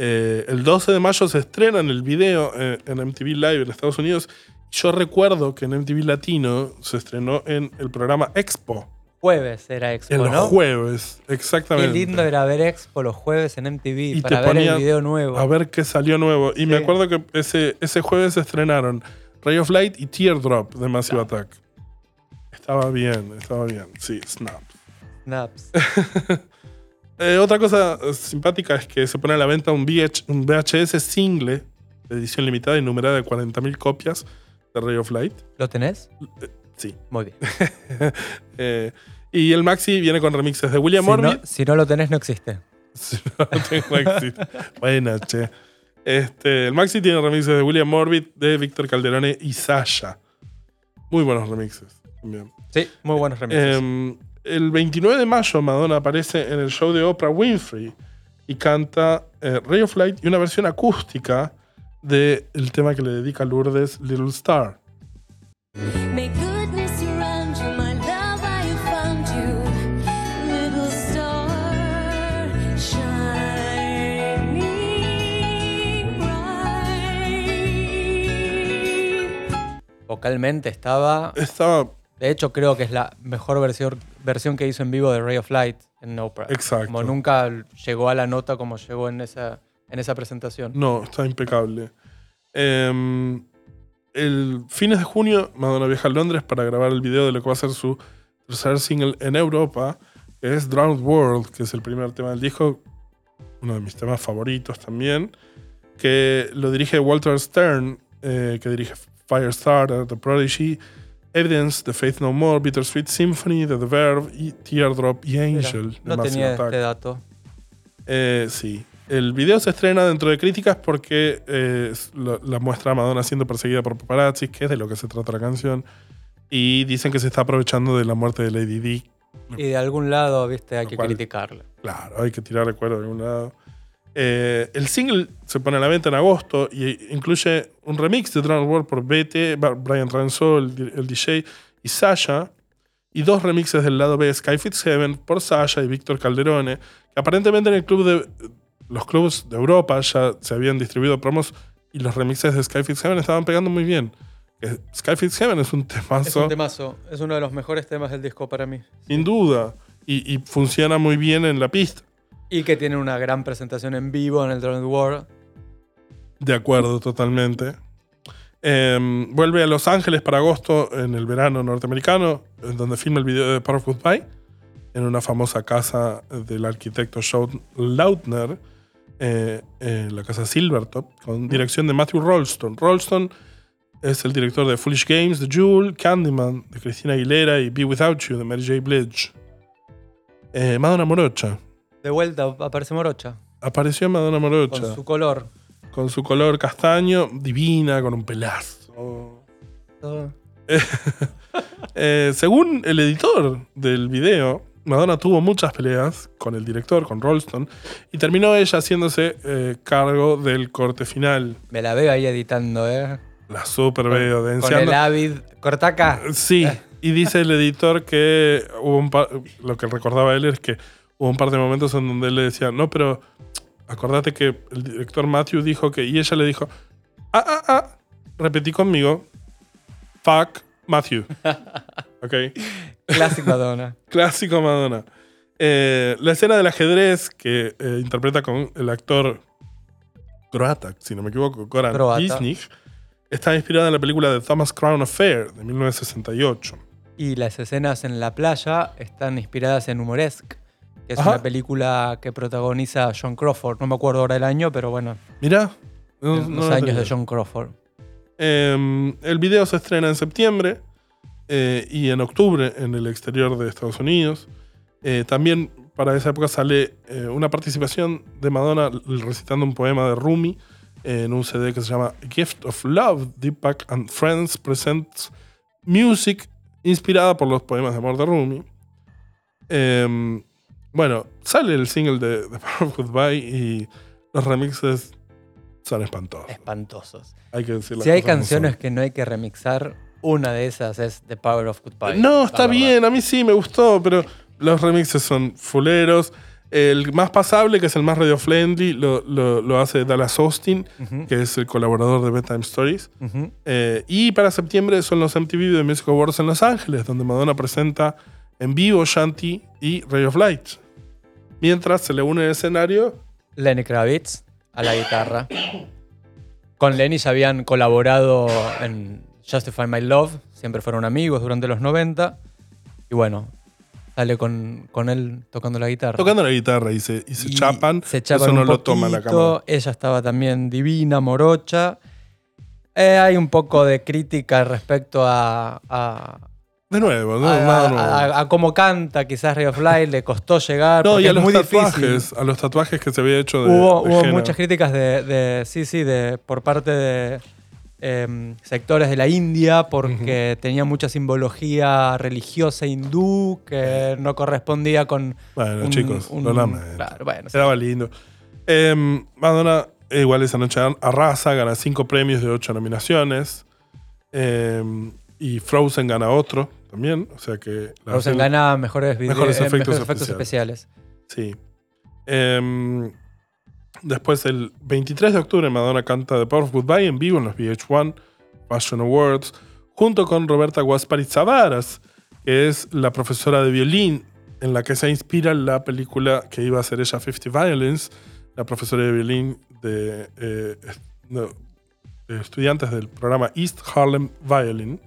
Speaker 6: Eh, el 12 de mayo se estrena en el video eh, en MTV Live en Estados Unidos. Yo recuerdo que en MTV Latino se estrenó en el programa Expo.
Speaker 5: Jueves era Expo,
Speaker 6: En los
Speaker 5: ¿no?
Speaker 6: jueves,
Speaker 5: Qué
Speaker 6: exactamente.
Speaker 5: lindo era ver Expo los jueves en MTV
Speaker 6: Y
Speaker 5: para ver el video nuevo.
Speaker 6: A ver qué salió nuevo. Y me acuerdo que ese, ese jueves se estrenaron Ray of Light y Teardrop de Massive Attack. Estaba bien, estaba bien. Sí, Snap.
Speaker 5: Snaps. *laughs*
Speaker 6: Eh, otra cosa eh, simpática es que se pone a la venta un, VH un VHS single de edición limitada y numerada de 40.000 copias de Ray of Light.
Speaker 5: ¿Lo tenés?
Speaker 6: Sí.
Speaker 5: Muy bien. *laughs*
Speaker 6: Eh, y el maxi viene con remixes de William
Speaker 5: Si no, si no lo tenés, no existe. *laughs*
Speaker 6: Si no tengo éxito. Buena, che. Este, el Maxi tiene remixes de William Orbit, de Víctor Calderone y Sasha. Muy buenos remixes. también.
Speaker 5: Sí, muy buenos remixes.
Speaker 6: Em, el 29 de mayo Madonna aparece en el show de Oprah Winfrey y canta eh, Ray of Light y una versión acústica del tema que le dedica Lourdes, Little Star.
Speaker 5: Vocalmente estaba.
Speaker 6: Estaba
Speaker 5: De hecho, creo que es la mejor versión, versión que hizo en vivo de Ray of Light en Oprah.
Speaker 6: Exacto.
Speaker 5: Como nunca llegó a la nota como llegó en esa, en esa presentación.
Speaker 6: No, está impecable. Em, el fines de junio, Madonna viaja a Londres para grabar el video de lo que va a ser su tercer single en Europa, que es Drowned World, que es el primer tema del disco, uno de mis temas favoritos también, que lo dirige Walter Stern, eh, que dirige Firestarter, The Prodigy, Evidence, The Faith No More, Bittersweet Symphony, The, The Verve, y Teardrop y Angel.
Speaker 5: no tenía
Speaker 6: Attack.
Speaker 5: este dato.
Speaker 6: Eh, sí. El video se estrena dentro de críticas porque eh, la muestra a Madonna siendo perseguida por paparazzi, que es de lo que se trata la canción. Y dicen que se está aprovechando de la muerte de Lady Di.
Speaker 5: Y de algún lado, viste, hay que
Speaker 6: cual-
Speaker 5: criticarla.
Speaker 6: Claro, hay que tirar recuerdo de algún lado. Eh, el single se pone a la venta en agosto y incluye un remix de Drowned World por BT, Brian Ranso, el, DJ, y Sasha, y dos remixes del lado B, Sky Fits Heaven, por Sasha y Víctor Calderone, que aparentemente en el club de los clubs de Europa ya se habían distribuido promos y los remixes de Sky Fits Heaven estaban pegando muy bien. Que Sky Fits Heaven es un
Speaker 5: Es
Speaker 6: temazo,
Speaker 5: un temazo. Es uno de los mejores temas del disco para mí.
Speaker 6: sin duda, y, y funciona muy bien en la pista.
Speaker 5: Y que tiene una gran presentación en vivo en el Drowned World.
Speaker 6: De acuerdo, totalmente. Em, vuelve a Los Ángeles para agosto en el verano norteamericano, donde filma el video de Power of Goodbye, en una famosa casa del arquitecto Sean Lautner, eh, la casa Silvertop, con dirección de Matthew Rolston. Rolston es el director de Foolish Games, The Jewel, Candyman, de Christina Aguilera y Be Without You, de Mary J. Blige. Eh, Madonna Morocha.
Speaker 5: De vuelta aparece Morocha.
Speaker 6: Apareció Madonna Morocha
Speaker 5: Con su color.
Speaker 6: con su color castaño, divina, con un pelazo. *laughs* Eh, según el editor del video, Madonna tuvo muchas peleas con el director, con Rolston, y terminó ella haciéndose eh, cargo del corte final.
Speaker 5: Me la veo ahí editando, ¿eh?
Speaker 6: La super veo de
Speaker 5: Con el Avid. Corta acá.
Speaker 6: Sí, y dice el editor que hubo un par- lo que recordaba él es que hubo un par de momentos en donde él le decía, no, pero acordate que el director Matthew dijo que, y ella le dijo, ah, ah, ah, repetí conmigo, fuck Matthew. *laughs* ok,
Speaker 5: Clásico Madonna. *laughs*
Speaker 6: clásico Madonna. Eh, la escena del ajedrez que eh, interpreta con el actor croata, si no me equivoco, Goran. Visnich, está inspirada en la película de Thomas Crown Affair de 1968.
Speaker 5: Y las escenas en la playa están inspiradas en Humoresque, que es
Speaker 6: Ajá.
Speaker 5: una película que protagoniza John Crawford. No me acuerdo ahora el año, pero bueno,
Speaker 6: Mirá. no-
Speaker 5: los
Speaker 6: no
Speaker 5: años de John Crawford.
Speaker 6: Eh, el video se estrena en septiembre eh, y en octubre en el exterior de Estados Unidos. Eh, también para esa época sale eh, una participación de Madonna recitando un poema de Rumi en un CD que se llama Gift of Love. Deepak and Friends Presents Music inspirada por los poemas de amor de Rumi. Eh, bueno, sale el single de, de Power of Goodbye y los remixes son espantosos.
Speaker 5: Espantosos.
Speaker 6: Hay que decir
Speaker 5: Si hay canciones que no hay que remixar, una de esas es The Power of Goodbye.
Speaker 6: No, está bien, a mí sí me gustó, pero los remixes son fuleros. El más pasable, que es el más radio friendly, lo, lo- lo hace Dallas Austin, que es el colaborador de Bedtime Stories. Eh, y para septiembre son los MTV de Music Awards en Los Ángeles, donde Madonna presenta en vivo Shanti y Ray of Light. Mientras se le une el escenario
Speaker 5: Lenny Kravitz a la guitarra. Con Lenny ya habían colaborado en Justify My Love, siempre fueron amigos durante los 90. Y bueno, sale con, con él tocando la guitarra.
Speaker 6: tocando la guitarra y se, y se
Speaker 5: Y
Speaker 6: chapan.
Speaker 5: Se chapan
Speaker 6: Eso no lo toma la cámara.
Speaker 5: Ella estaba también divina, morocha. Eh, hay un poco de crítica respecto a, a,
Speaker 6: De nuevo, no,
Speaker 5: a- a cómo canta. Quizás Ray of Light le costó llegar.
Speaker 6: No, y a los
Speaker 5: muy
Speaker 6: tatuajes,
Speaker 5: difícil.
Speaker 6: a los tatuajes que se había hecho de.
Speaker 5: hubo
Speaker 6: de
Speaker 5: hubo muchas críticas de, de- sí, sí, de, por parte de em, sectores de la India porque tenía mucha simbología religiosa hindú que no correspondía con
Speaker 6: Bueno,
Speaker 5: un-
Speaker 6: chicos,
Speaker 5: un-
Speaker 6: lo lamento.
Speaker 5: Claro, bueno, sí.
Speaker 6: Lindo. Em, Madonna, eh, igual esa noche arrasa, gana cinco premios de ocho nominaciones. Em, y Frozen gana otro también. O sea que. versión-
Speaker 5: gana mejores, vide-
Speaker 6: Mejores
Speaker 5: eh,
Speaker 6: efectos
Speaker 5: mejores efectos especiales.
Speaker 6: Sí. Em, después, el 23 de octubre, Madonna canta The Power of Goodbye en vivo en los VH1 Fashion Awards, junto con Roberta Guaspari Zavaras, que es la profesora de violín en la que se inspira la película que iba a ser ella 50 Violins, la profesora de violín de, eh, de estudiantes del programa East Harlem Violin.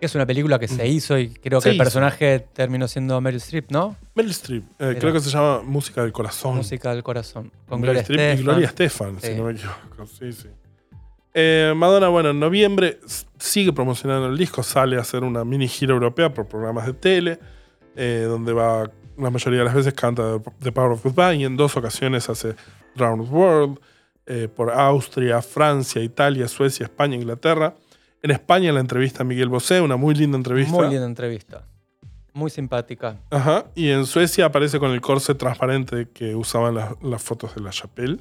Speaker 5: Es una película que se hizo y creo que el
Speaker 6: hizo.
Speaker 5: personaje terminó siendo Meryl Streep, ¿no?
Speaker 6: Meryl Streep, eh, creo que se llama Música del Corazón.
Speaker 5: Música del corazón. Con
Speaker 6: Meryl
Speaker 5: Gloria
Speaker 6: Streep y
Speaker 5: Estefan.
Speaker 6: Gloria Estefan, si no me equivoco. Sí, sí. Eh, Madonna, bueno, en noviembre s- sigue promocionando el disco, sale a hacer una mini gira europea por programas de tele, eh, donde va, la mayoría de las veces canta The Power of Goodbye y en dos ocasiones hace Round World eh, por Austria, Francia, Italia, Suecia, España, Inglaterra. En España la entrevista a Miguel Bosé, una muy linda entrevista.
Speaker 5: Muy linda entrevista. Muy simpática.
Speaker 6: Ajá. Y en Suecia aparece con el corset transparente que usaban las, las fotos de la Chapelle.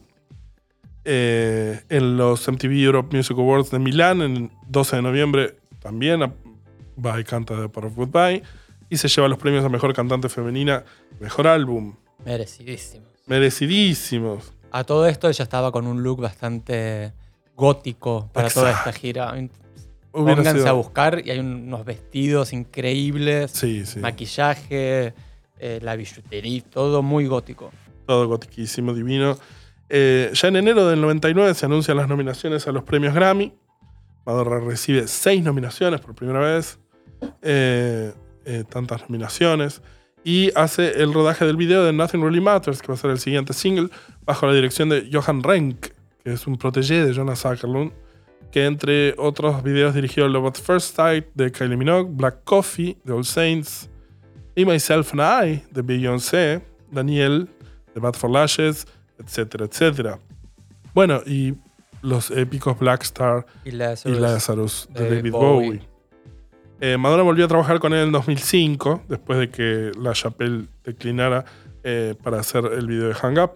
Speaker 6: Eh, en los MTV Europe Music Awards de Milán, el 12 de noviembre, también va y canta The Part of Goodbye. Y se lleva los premios a Mejor Cantante Femenina, Mejor Álbum.
Speaker 5: Merecidísimo.
Speaker 6: Merecidísimos.
Speaker 5: A todo esto ella estaba con un look bastante gótico para toda esta gira. Pónganse
Speaker 6: sido-
Speaker 5: a buscar y hay unos vestidos increíbles,
Speaker 6: Sí, sí.
Speaker 5: maquillaje, eh, la billutería, todo muy gótico.
Speaker 6: Todo gotiquísimo, divino. Eh, ya en enero del 99 se anuncian las nominaciones a los premios Grammy. Madonna recibe seis nominaciones por primera vez. Eh, tantas nominaciones. Y hace el rodaje del video de Nothing Really Matters, que va a ser el siguiente single, bajo la dirección de Johan Renck, que es un protégé de Jonas Ackerlund, que entre otros videos dirigió Love at First Sight de Kylie Minogue, Black Coffee de All Saints, y Myself and I de Beyoncé, Daniel de Bad for Lashes, etcétera, etcétera. Bueno, y los épicos Black Star
Speaker 5: Y
Speaker 6: y
Speaker 5: Lazarus,
Speaker 6: de David
Speaker 5: Bowie.
Speaker 6: Bowie. Eh, Madonna volvió a trabajar con él en 2005, después de que La Chapelle declinara eh, para hacer el video de Hang Up.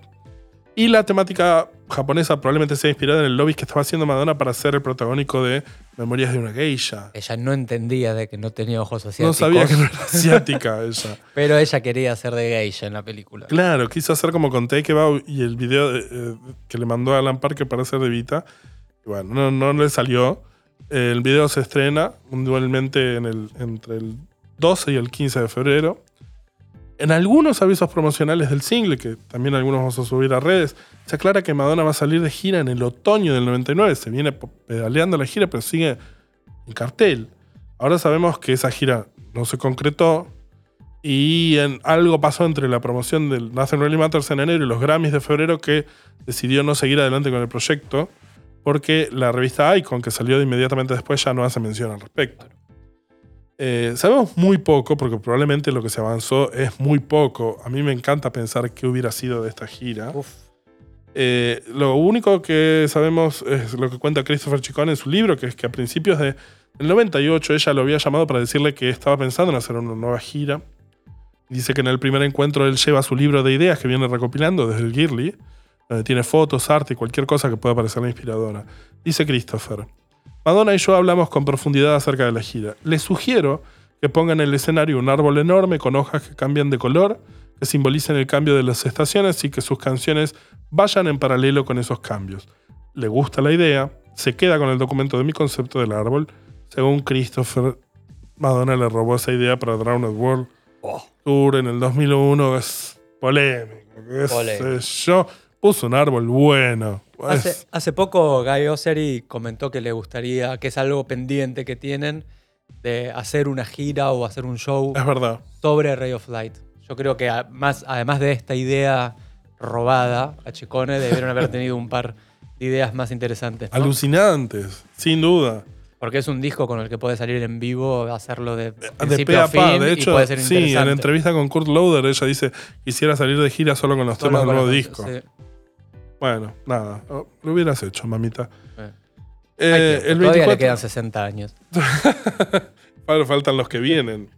Speaker 6: Y la temática japonesa probablemente sea inspirada en el lobby que estaba haciendo Madonna para ser el protagónico de Memorias de una Geisha.
Speaker 5: Ella no entendía de que no tenía ojos asiáticos.
Speaker 6: No sabía que no *laughs* era asiática ella.
Speaker 5: Pero ella quería ser de geisha en la película.
Speaker 6: Claro, quiso hacer como con Take Bow y el video de- eh, que le mandó a Alan Parker para hacer de Vita. Y bueno, no, no le salió. El video se estrena mundialmente en el, entre el 12 y el 15 de febrero. En algunos avisos promocionales del single, que también algunos vamos a subir a redes, se aclara que Madonna va a salir de gira en el otoño del 99. Se viene pedaleando la gira, pero sigue en cartel. Ahora sabemos que esa gira no se concretó, y en, algo pasó entre la promoción del Nothing Really Matters en enero y los Grammys de febrero que decidió no seguir adelante con el proyecto porque la revista Icon, que salió inmediatamente después, ya no hace mención al respecto. Eh, sabemos muy poco, porque probablemente lo que se avanzó es muy poco. A mí me encanta pensar qué hubiera sido de esta gira.
Speaker 5: Uf.
Speaker 6: Eh, lo único que sabemos es lo que cuenta Christopher Chicone en su libro, que es que a principios de- del 98 ella lo había llamado para decirle que estaba pensando en hacer una nueva gira. Dice que en el primer encuentro él lleva su libro de ideas que viene recopilando desde el Girly, donde tiene fotos, arte y cualquier cosa que pueda parecerle inspiradora. Dice Christopher, Madonna y yo hablamos con profundidad acerca de la gira. Les sugiero que pongan en el escenario un árbol enorme con hojas que cambian de color, que simbolicen el cambio de las estaciones y que sus canciones vayan en paralelo con esos cambios. Le gusta la idea, se queda con el documento de mi concepto del árbol. Según Christopher, Madonna le robó esa idea para Drowned World Tour en el 2001. Es polémico.
Speaker 5: Polémico.
Speaker 6: yo. Puso un árbol bueno.
Speaker 5: Hace,
Speaker 6: Es-
Speaker 5: hace poco Guy Osery comentó que le gustaría, que es algo pendiente que tienen, de hacer una gira o hacer un show
Speaker 6: es verdad.
Speaker 5: sobre Ray of Light. Yo creo que además de esta idea robada a Chicone, debieron haber tenido un par de ideas más interesantes. ¿no?
Speaker 6: Alucinantes, sin duda.
Speaker 5: Porque es un disco con el que puede salir en vivo, hacerlo de
Speaker 6: De pe
Speaker 5: a
Speaker 6: a pa.
Speaker 5: fin
Speaker 6: De hecho, sí, en la entrevista con Kurt Loder ella dice quisiera salir de gira solo con los
Speaker 5: Solo
Speaker 6: temas del nuevo disco.
Speaker 5: sí.
Speaker 6: Bueno, nada. oh, Lo hubieras hecho, mamita.
Speaker 5: Eh.
Speaker 6: Eh, el
Speaker 5: Todavía
Speaker 6: 24
Speaker 5: le quedan 60 años. *laughs*
Speaker 6: Ahora faltan los que vienen.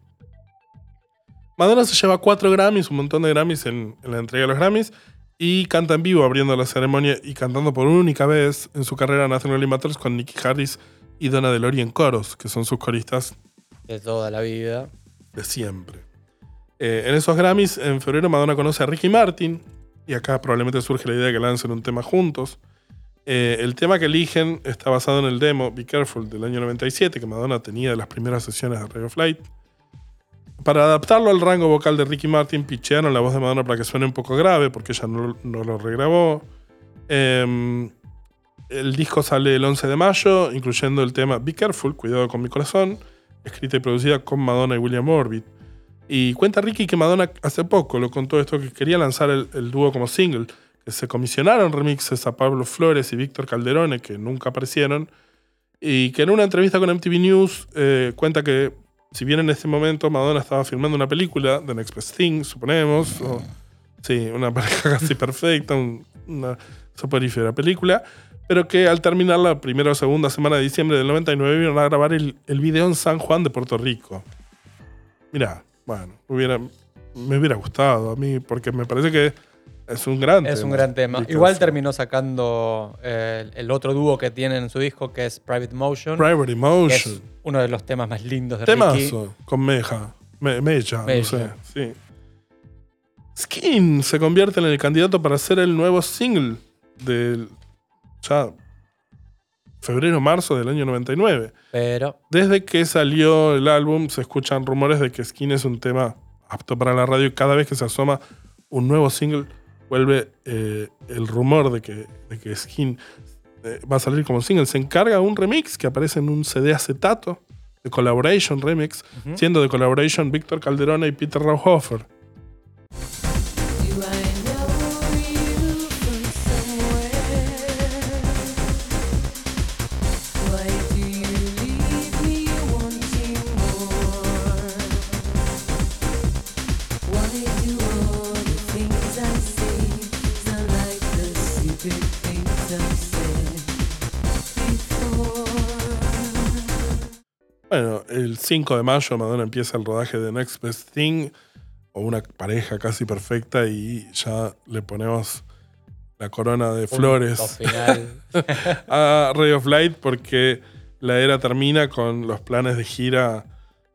Speaker 6: Madonna se lleva cuatro Grammys, un montón de Grammys en, en la entrega de los Grammys. Y canta en vivo abriendo la ceremonia y cantando por única vez en su carrera National Matters con Nicky Harris y Donna Delory en coros, que son sus coristas
Speaker 5: De toda la vida.
Speaker 6: de siempre. Eh, en esos Grammys, en febrero, Madonna conoce a Ricky Martin. Y acá probablemente surge la idea de que lancen un tema juntos. Eh, el tema que eligen está basado en el demo Be Careful del año 97, que Madonna tenía de las primeras sesiones de Radio Flight. Para adaptarlo al rango vocal de Ricky Martin, pichearon la voz de Madonna para que suene un poco grave, porque ella no, lo regrabó. Eh, el disco sale el 11 de mayo, incluyendo el tema Be Careful, Cuidado con mi corazón, escrita y producida con Madonna y William Orbit. Y cuenta Ricky que Madonna hace poco lo contó esto, que quería lanzar el, dúo como single, que se comisionaron remixes a Pablo Flores y Víctor Calderone, que nunca aparecieron, y que en una entrevista con MTV News eh, cuenta que si bien en este momento Madonna estaba filmando una película, The Next Best Thing, suponemos, o, sí, una *laughs* pareja casi perfecta, un- una soporífera película, pero que al terminar la primera o segunda semana de diciembre del 99 vieron a grabar el, el video en San Juan de Puerto Rico. Mirá, bueno, hubiera, me hubiera gustado a mí, porque me parece que Es un gran tema.
Speaker 5: Es un gran tema.
Speaker 6: Because
Speaker 5: Igual terminó sacando eh, el otro dúo que tiene en su disco, que es Private Motion.
Speaker 6: Private
Speaker 5: que es uno de los temas más lindos de Ricky.
Speaker 6: Temazo. Con Meja. Me- Mecha, no sé. Sí. Skin se convierte en el candidato para ser el nuevo single del. Ya. Febrero-marzo del año 99.
Speaker 5: Pero
Speaker 6: Desde que salió el álbum, se escuchan rumores de que Skin es un tema apto para la radio y cada vez que se asoma un nuevo single, vuelve eh, el rumor de que, de que Skin eh, va a salir como single. Se encarga un remix que aparece en un CD acetato de Collaboration Remix, siendo de Collaboration Víctor Calderona y Peter Rauhofer. 5 de mayo Madonna empieza el rodaje de Next Best Thing, o una pareja casi perfecta, y ya le ponemos la corona de flores. *laughs* a Ray of Light porque la era termina con los planes de gira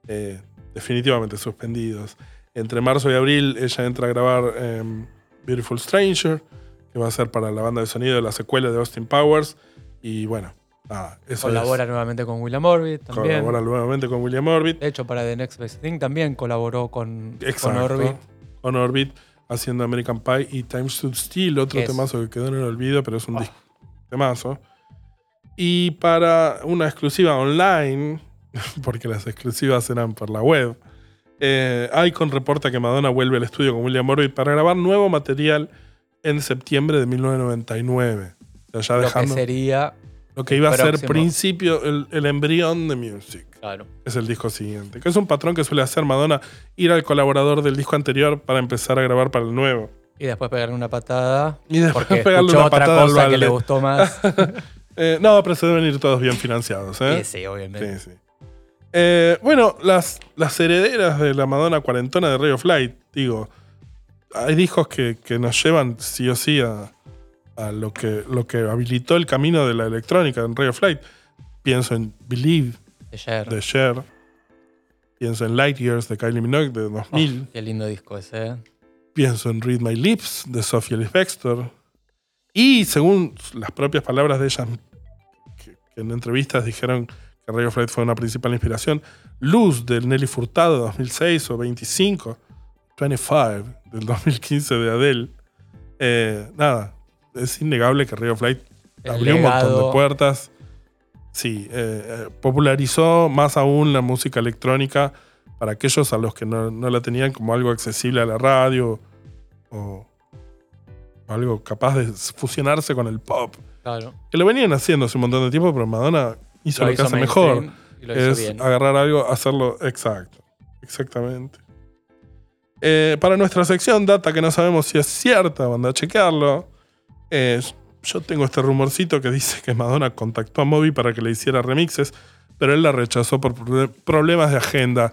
Speaker 6: eh, definitivamente suspendidos. Entre marzo y abril ella entra a grabar em, Beautiful Stranger, que va a ser para la banda de sonido de la secuela de Austin Powers. Y bueno, nada, eso
Speaker 5: colabora
Speaker 6: es.
Speaker 5: nuevamente con William Orbit también.
Speaker 6: Colabora nuevamente con William Orbit.
Speaker 5: De hecho, para The Next Best Thing también colaboró con, con
Speaker 6: Exacto.
Speaker 5: Orbit.
Speaker 6: Con Orbit haciendo American Pie y Time Stood Still, otro
Speaker 5: es-
Speaker 6: temazo que quedó en el olvido, pero es un
Speaker 5: Ah.
Speaker 6: disco temazo. Y para una exclusiva online, *laughs* porque las exclusivas eran por la web, eh, Icon reporta que Madonna vuelve al estudio con William Orbit para grabar nuevo material en septiembre de 1999. O sea, ya
Speaker 5: Lo que sería.
Speaker 6: Lo que iba a ser
Speaker 5: próximo.
Speaker 6: principio, el, el embrión de Music
Speaker 5: Claro.
Speaker 6: es el disco siguiente. Que es un patrón que suele hacer Madonna ir al colaborador del disco anterior para empezar a grabar para el nuevo.
Speaker 5: Y después pegarle una patada.
Speaker 6: Y después
Speaker 5: Porque
Speaker 6: pegarle una
Speaker 5: otra
Speaker 6: patada al
Speaker 5: cosa que
Speaker 6: balde.
Speaker 5: le gustó más. *laughs*
Speaker 6: Eh, no, pero se deben ir todos bien financiados. ¿eh?
Speaker 5: Sí, sí, obviamente.
Speaker 6: Sí, sí. Eh, bueno, las, las herederas de la Madonna cuarentona de Ray of Light, digo, hay discos que, que nos llevan sí o sí a, a lo, que, lo que habilitó el camino de la electrónica en Ray of Light. Pienso en Believe
Speaker 5: De Cher.
Speaker 6: de Cher. Pienso en Light Years de Kylie Minogue de 2000.
Speaker 5: Oh, qué lindo disco ese. ¿eh?
Speaker 6: Pienso en Read My Lips de Sophie Ellis Bextor. Y según las propias palabras de ellas, que, que en entrevistas dijeron que Ray of Light fue una principal inspiración, Luz del Nelly Furtado de 2006 o 25, 25 del 2015 de Adele. Eh, nada, es innegable que Ray of Light
Speaker 5: El
Speaker 6: abrió un montón de puertas. Sí, eh, eh, popularizó más aún la música electrónica para aquellos a los que no, no la tenían como algo accesible a la radio o algo capaz de fusionarse con el pop.
Speaker 5: Claro.
Speaker 6: Que lo venían haciendo hace un montón de tiempo, pero Madonna hizo lo, que hace mejor.
Speaker 5: Y lo hizo
Speaker 6: Es
Speaker 5: bien.
Speaker 6: agarrar algo, hacerlo exacto. Exactamente. Eh, para nuestra sección, data que no sabemos si es cierta, manda a chequearlo. Eh, yo tengo este rumorcito que dice que Madonna contactó a Moby para que le hiciera remixes, pero él la rechazó por pro- problemas de agenda.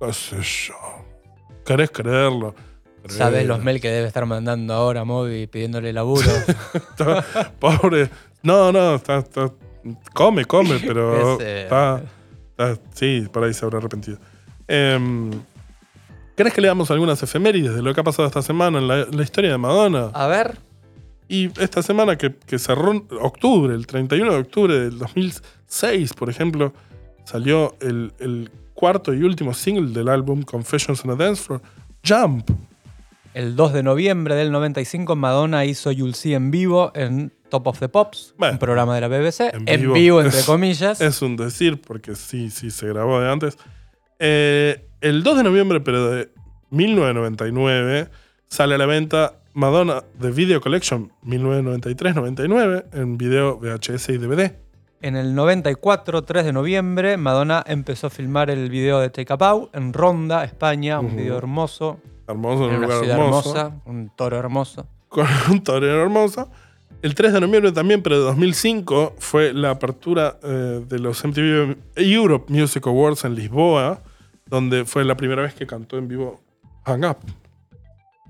Speaker 6: ¿Qué sé yo? ¿Querés creerlo?
Speaker 5: ¿Sabes los mails que debe estar mandando ahora Moby pidiéndole laburo? *laughs*
Speaker 6: Pobre. No, no, está, está- come, come, pero *laughs*
Speaker 5: Es, eh,
Speaker 6: está, está- Sí, por ahí se habrá arrepentido. Em, ¿Querés que leamos algunas efemérides de lo que ha pasado esta semana en la, la historia de Madonna?
Speaker 5: A ver.
Speaker 6: Y esta semana que, que cerró octubre, el 31 de octubre del 2006, por ejemplo, salió el, el cuarto y último single del álbum Confessions on a Dance Floor, Jump.
Speaker 5: El 2 de noviembre del 95, Madonna hizo You'll See en vivo en Top of the Pops,
Speaker 6: Bueno,
Speaker 5: un programa de la BBC.
Speaker 6: en
Speaker 5: En
Speaker 6: vivo. *laughs*
Speaker 5: entre
Speaker 6: Es-
Speaker 5: comillas.
Speaker 6: Es un decir, porque sí, sí, se grabó de antes. Eh, el 2 de noviembre, pero de 1999, sale a la venta Madonna The Video Collection 1993-99 en video VHS y DVD.
Speaker 5: En el 94, 3 de noviembre, Madonna empezó a filmar el video de Take a Bow en Ronda, España. Un video hermoso.
Speaker 6: Hermoso, en un lugar
Speaker 5: ciudad
Speaker 6: hermoso.
Speaker 5: hermosa. Un toro hermoso.
Speaker 6: Con *laughs* un torero hermoso. El 3 de noviembre también, pero de 2005, fue la apertura eh, de los MTV Europe Music Awards en Lisboa, donde fue la primera vez que cantó en vivo Hang Up.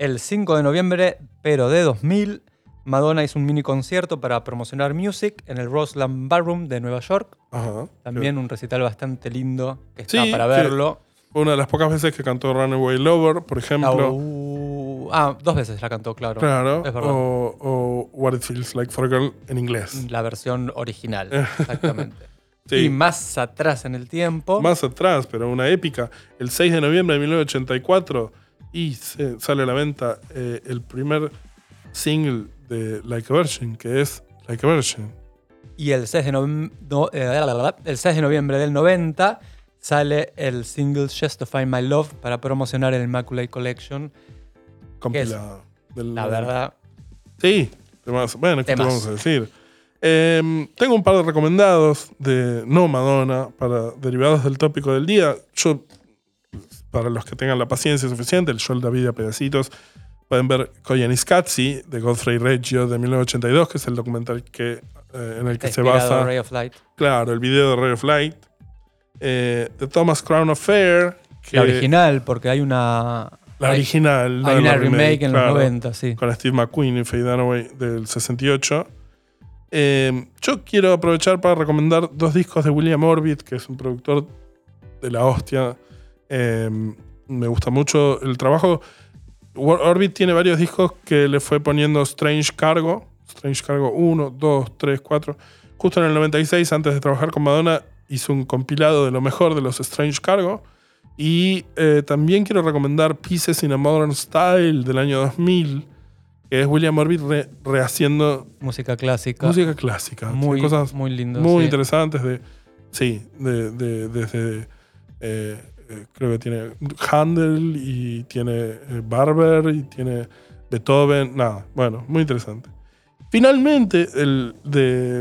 Speaker 5: El 5 de noviembre, pero de 2000, Madonna hizo un mini concierto para promocionar Music en el Roseland Ballroom de Nueva York.
Speaker 6: Ajá.
Speaker 5: También un recital bastante lindo que está
Speaker 6: Sí,
Speaker 5: para verlo.
Speaker 6: Fue una de las pocas veces que cantó Runaway Lover, por
Speaker 5: Ah,
Speaker 6: ejemplo.
Speaker 5: uh, ah, dos veces la cantó, claro.
Speaker 6: claro.
Speaker 5: Es verdad.
Speaker 6: O, o What It Feels Like for a Girl en inglés.
Speaker 5: La versión original, *laughs* exactamente.
Speaker 6: Sí.
Speaker 5: Y más atrás en el tiempo,
Speaker 6: Más atrás, pero una épica. El 6 de noviembre de 1984 y se- sale a la venta eh, el primer single de Like a Virgin, que es Like a Virgin.
Speaker 5: y el 6, de novem- no, eh, el 6 de noviembre del 90 sale el single Just to Find My Love para promocionar el Immaculate Collection.
Speaker 6: Compilado. del-
Speaker 5: La verdad,
Speaker 6: Sí, temas- bueno, ¿qué te vamos a decir? Em, tengo un par de recomendados de no Madonna para derivados del tópico del día. Yo, para los que tengan la paciencia suficiente, el show David a pedacitos, pueden ver Koyaanisqatsi de Godfrey Reggio de 1982, que es el documental que, eh, en el que se basa.
Speaker 5: Ray of Light.
Speaker 6: Claro, el video de Ray of Light. Eh, The Thomas Crown Affair. Que,
Speaker 5: La original, porque hay una,
Speaker 6: La
Speaker 5: hay-
Speaker 6: original. no
Speaker 5: hay
Speaker 6: la
Speaker 5: una remake en
Speaker 6: claro
Speaker 5: los 90, sí.
Speaker 6: con Steve McQueen y Faye Dunaway del 68. Eh, yo quiero aprovechar para recomendar dos discos de William Orbit, que es un productor de la hostia. Eh, me gusta mucho el trabajo. Or- Orbit tiene varios discos que le fue poniendo Strange Cargo. Strange Cargo 1, 2, 3, 4. Justo en el 96, antes de trabajar con Madonna, hizo un compilado de lo mejor de los Strange Cargo. Y eh, también quiero recomendar Pieces in a Modern Style del año 2000, que es William Orbit re- rehaciendo
Speaker 5: Música clásica.
Speaker 6: música clásica.
Speaker 5: Muy,
Speaker 6: cosas
Speaker 5: muy lindo.
Speaker 6: muy
Speaker 5: sí.
Speaker 6: interesantes de sí de, de- desde eh, eh, creo que tiene Handel y tiene eh, Barber y tiene Beethoven nada bueno muy interesante finalmente el de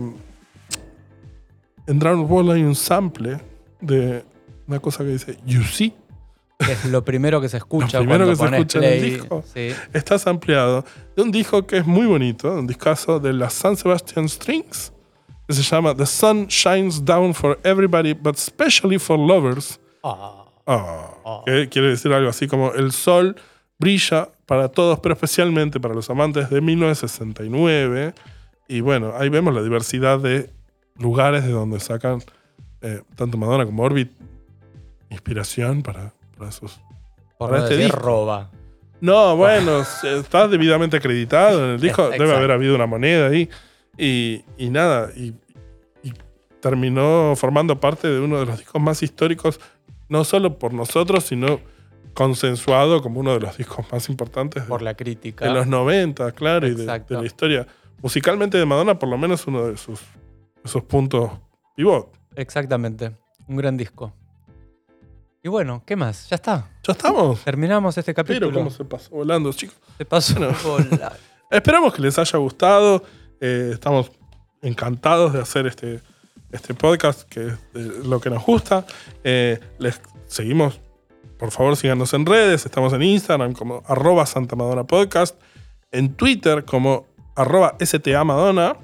Speaker 6: en Drowned World hay un sample de una cosa que dice You See
Speaker 5: es lo primero que se *laughs* escucha
Speaker 6: Lo primero
Speaker 5: cuando
Speaker 6: que se escucha en el
Speaker 5: play.
Speaker 6: disco.
Speaker 5: Sí.
Speaker 6: está ampliado de un disco que es muy bonito, un discazo de las San Sebastian Strings, que se llama The Sun Shines Down for Everybody, but Especially for Lovers. Que quiere decir algo así como el sol brilla para todos, pero especialmente para los amantes de 1969. Y bueno, ahí vemos la diversidad de lugares de donde sacan eh, tanto Madonna como Orbit inspiración para, para sus
Speaker 5: por
Speaker 6: Para
Speaker 5: no
Speaker 6: este
Speaker 5: decir
Speaker 6: disco.
Speaker 5: roba.
Speaker 6: no, bueno, *laughs* está debidamente acreditado en el disco. Debe haber habido una moneda ahí. Y, y nada, y, y terminó formando parte de uno de los discos más históricos, no solo por nosotros, sino consensuado como uno de los discos más importantes de,
Speaker 5: Por la crítica.
Speaker 6: de los 90, claro, y de, la historia. Musicalmente de Madonna, por lo menos uno de sus, puntos pivot.
Speaker 5: Exactamente. Un gran disco. Y bueno, ¿qué más? Ya está.
Speaker 6: ¿Ya estamos?
Speaker 5: Terminamos este capítulo.
Speaker 6: Pero cómo se pasó volando, chicos.
Speaker 5: Se pasó
Speaker 6: Bueno.
Speaker 5: volar. *laughs*
Speaker 6: Esperamos que les haya gustado. Eh, estamos encantados de hacer este, este podcast, que es de lo que nos gusta. Eh, les seguimos. Por favor, síganos en redes. Estamos en Instagram como arroba Santa Madonna Podcast. En Twitter como arroba STA Madonna.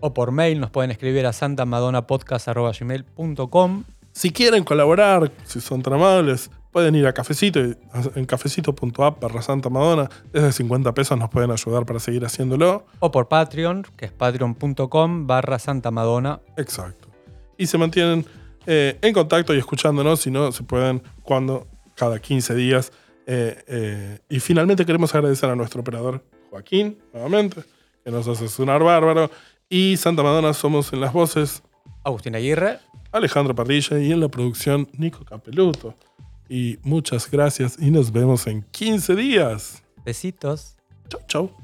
Speaker 5: O por mail nos pueden escribir a santamadonapodcast.gmail.com
Speaker 6: Si quieren colaborar, si son tan amables, pueden ir a Cafecito, en cafecito.app barra Santa Madonna. Desde 50 pesos nos pueden ayudar para seguir haciéndolo.
Speaker 5: o por Patreon, que es patreon.com barra santamadona.
Speaker 6: Exacto. Y se mantienen eh, en contacto y escuchándonos, si no, se pueden cuando, cada 15 días. Eh, eh, y finalmente queremos agradecer a nuestro operador Joaquín, nuevamente, que nos hace sonar bárbaro. Y Santa Madonna somos en las voces
Speaker 5: Agustín Aguirre.
Speaker 6: Alejandro Parrilla y en la producción Nico Capeluto. Y muchas gracias y nos vemos en 15 días.
Speaker 5: Besitos.
Speaker 6: Chau, chau.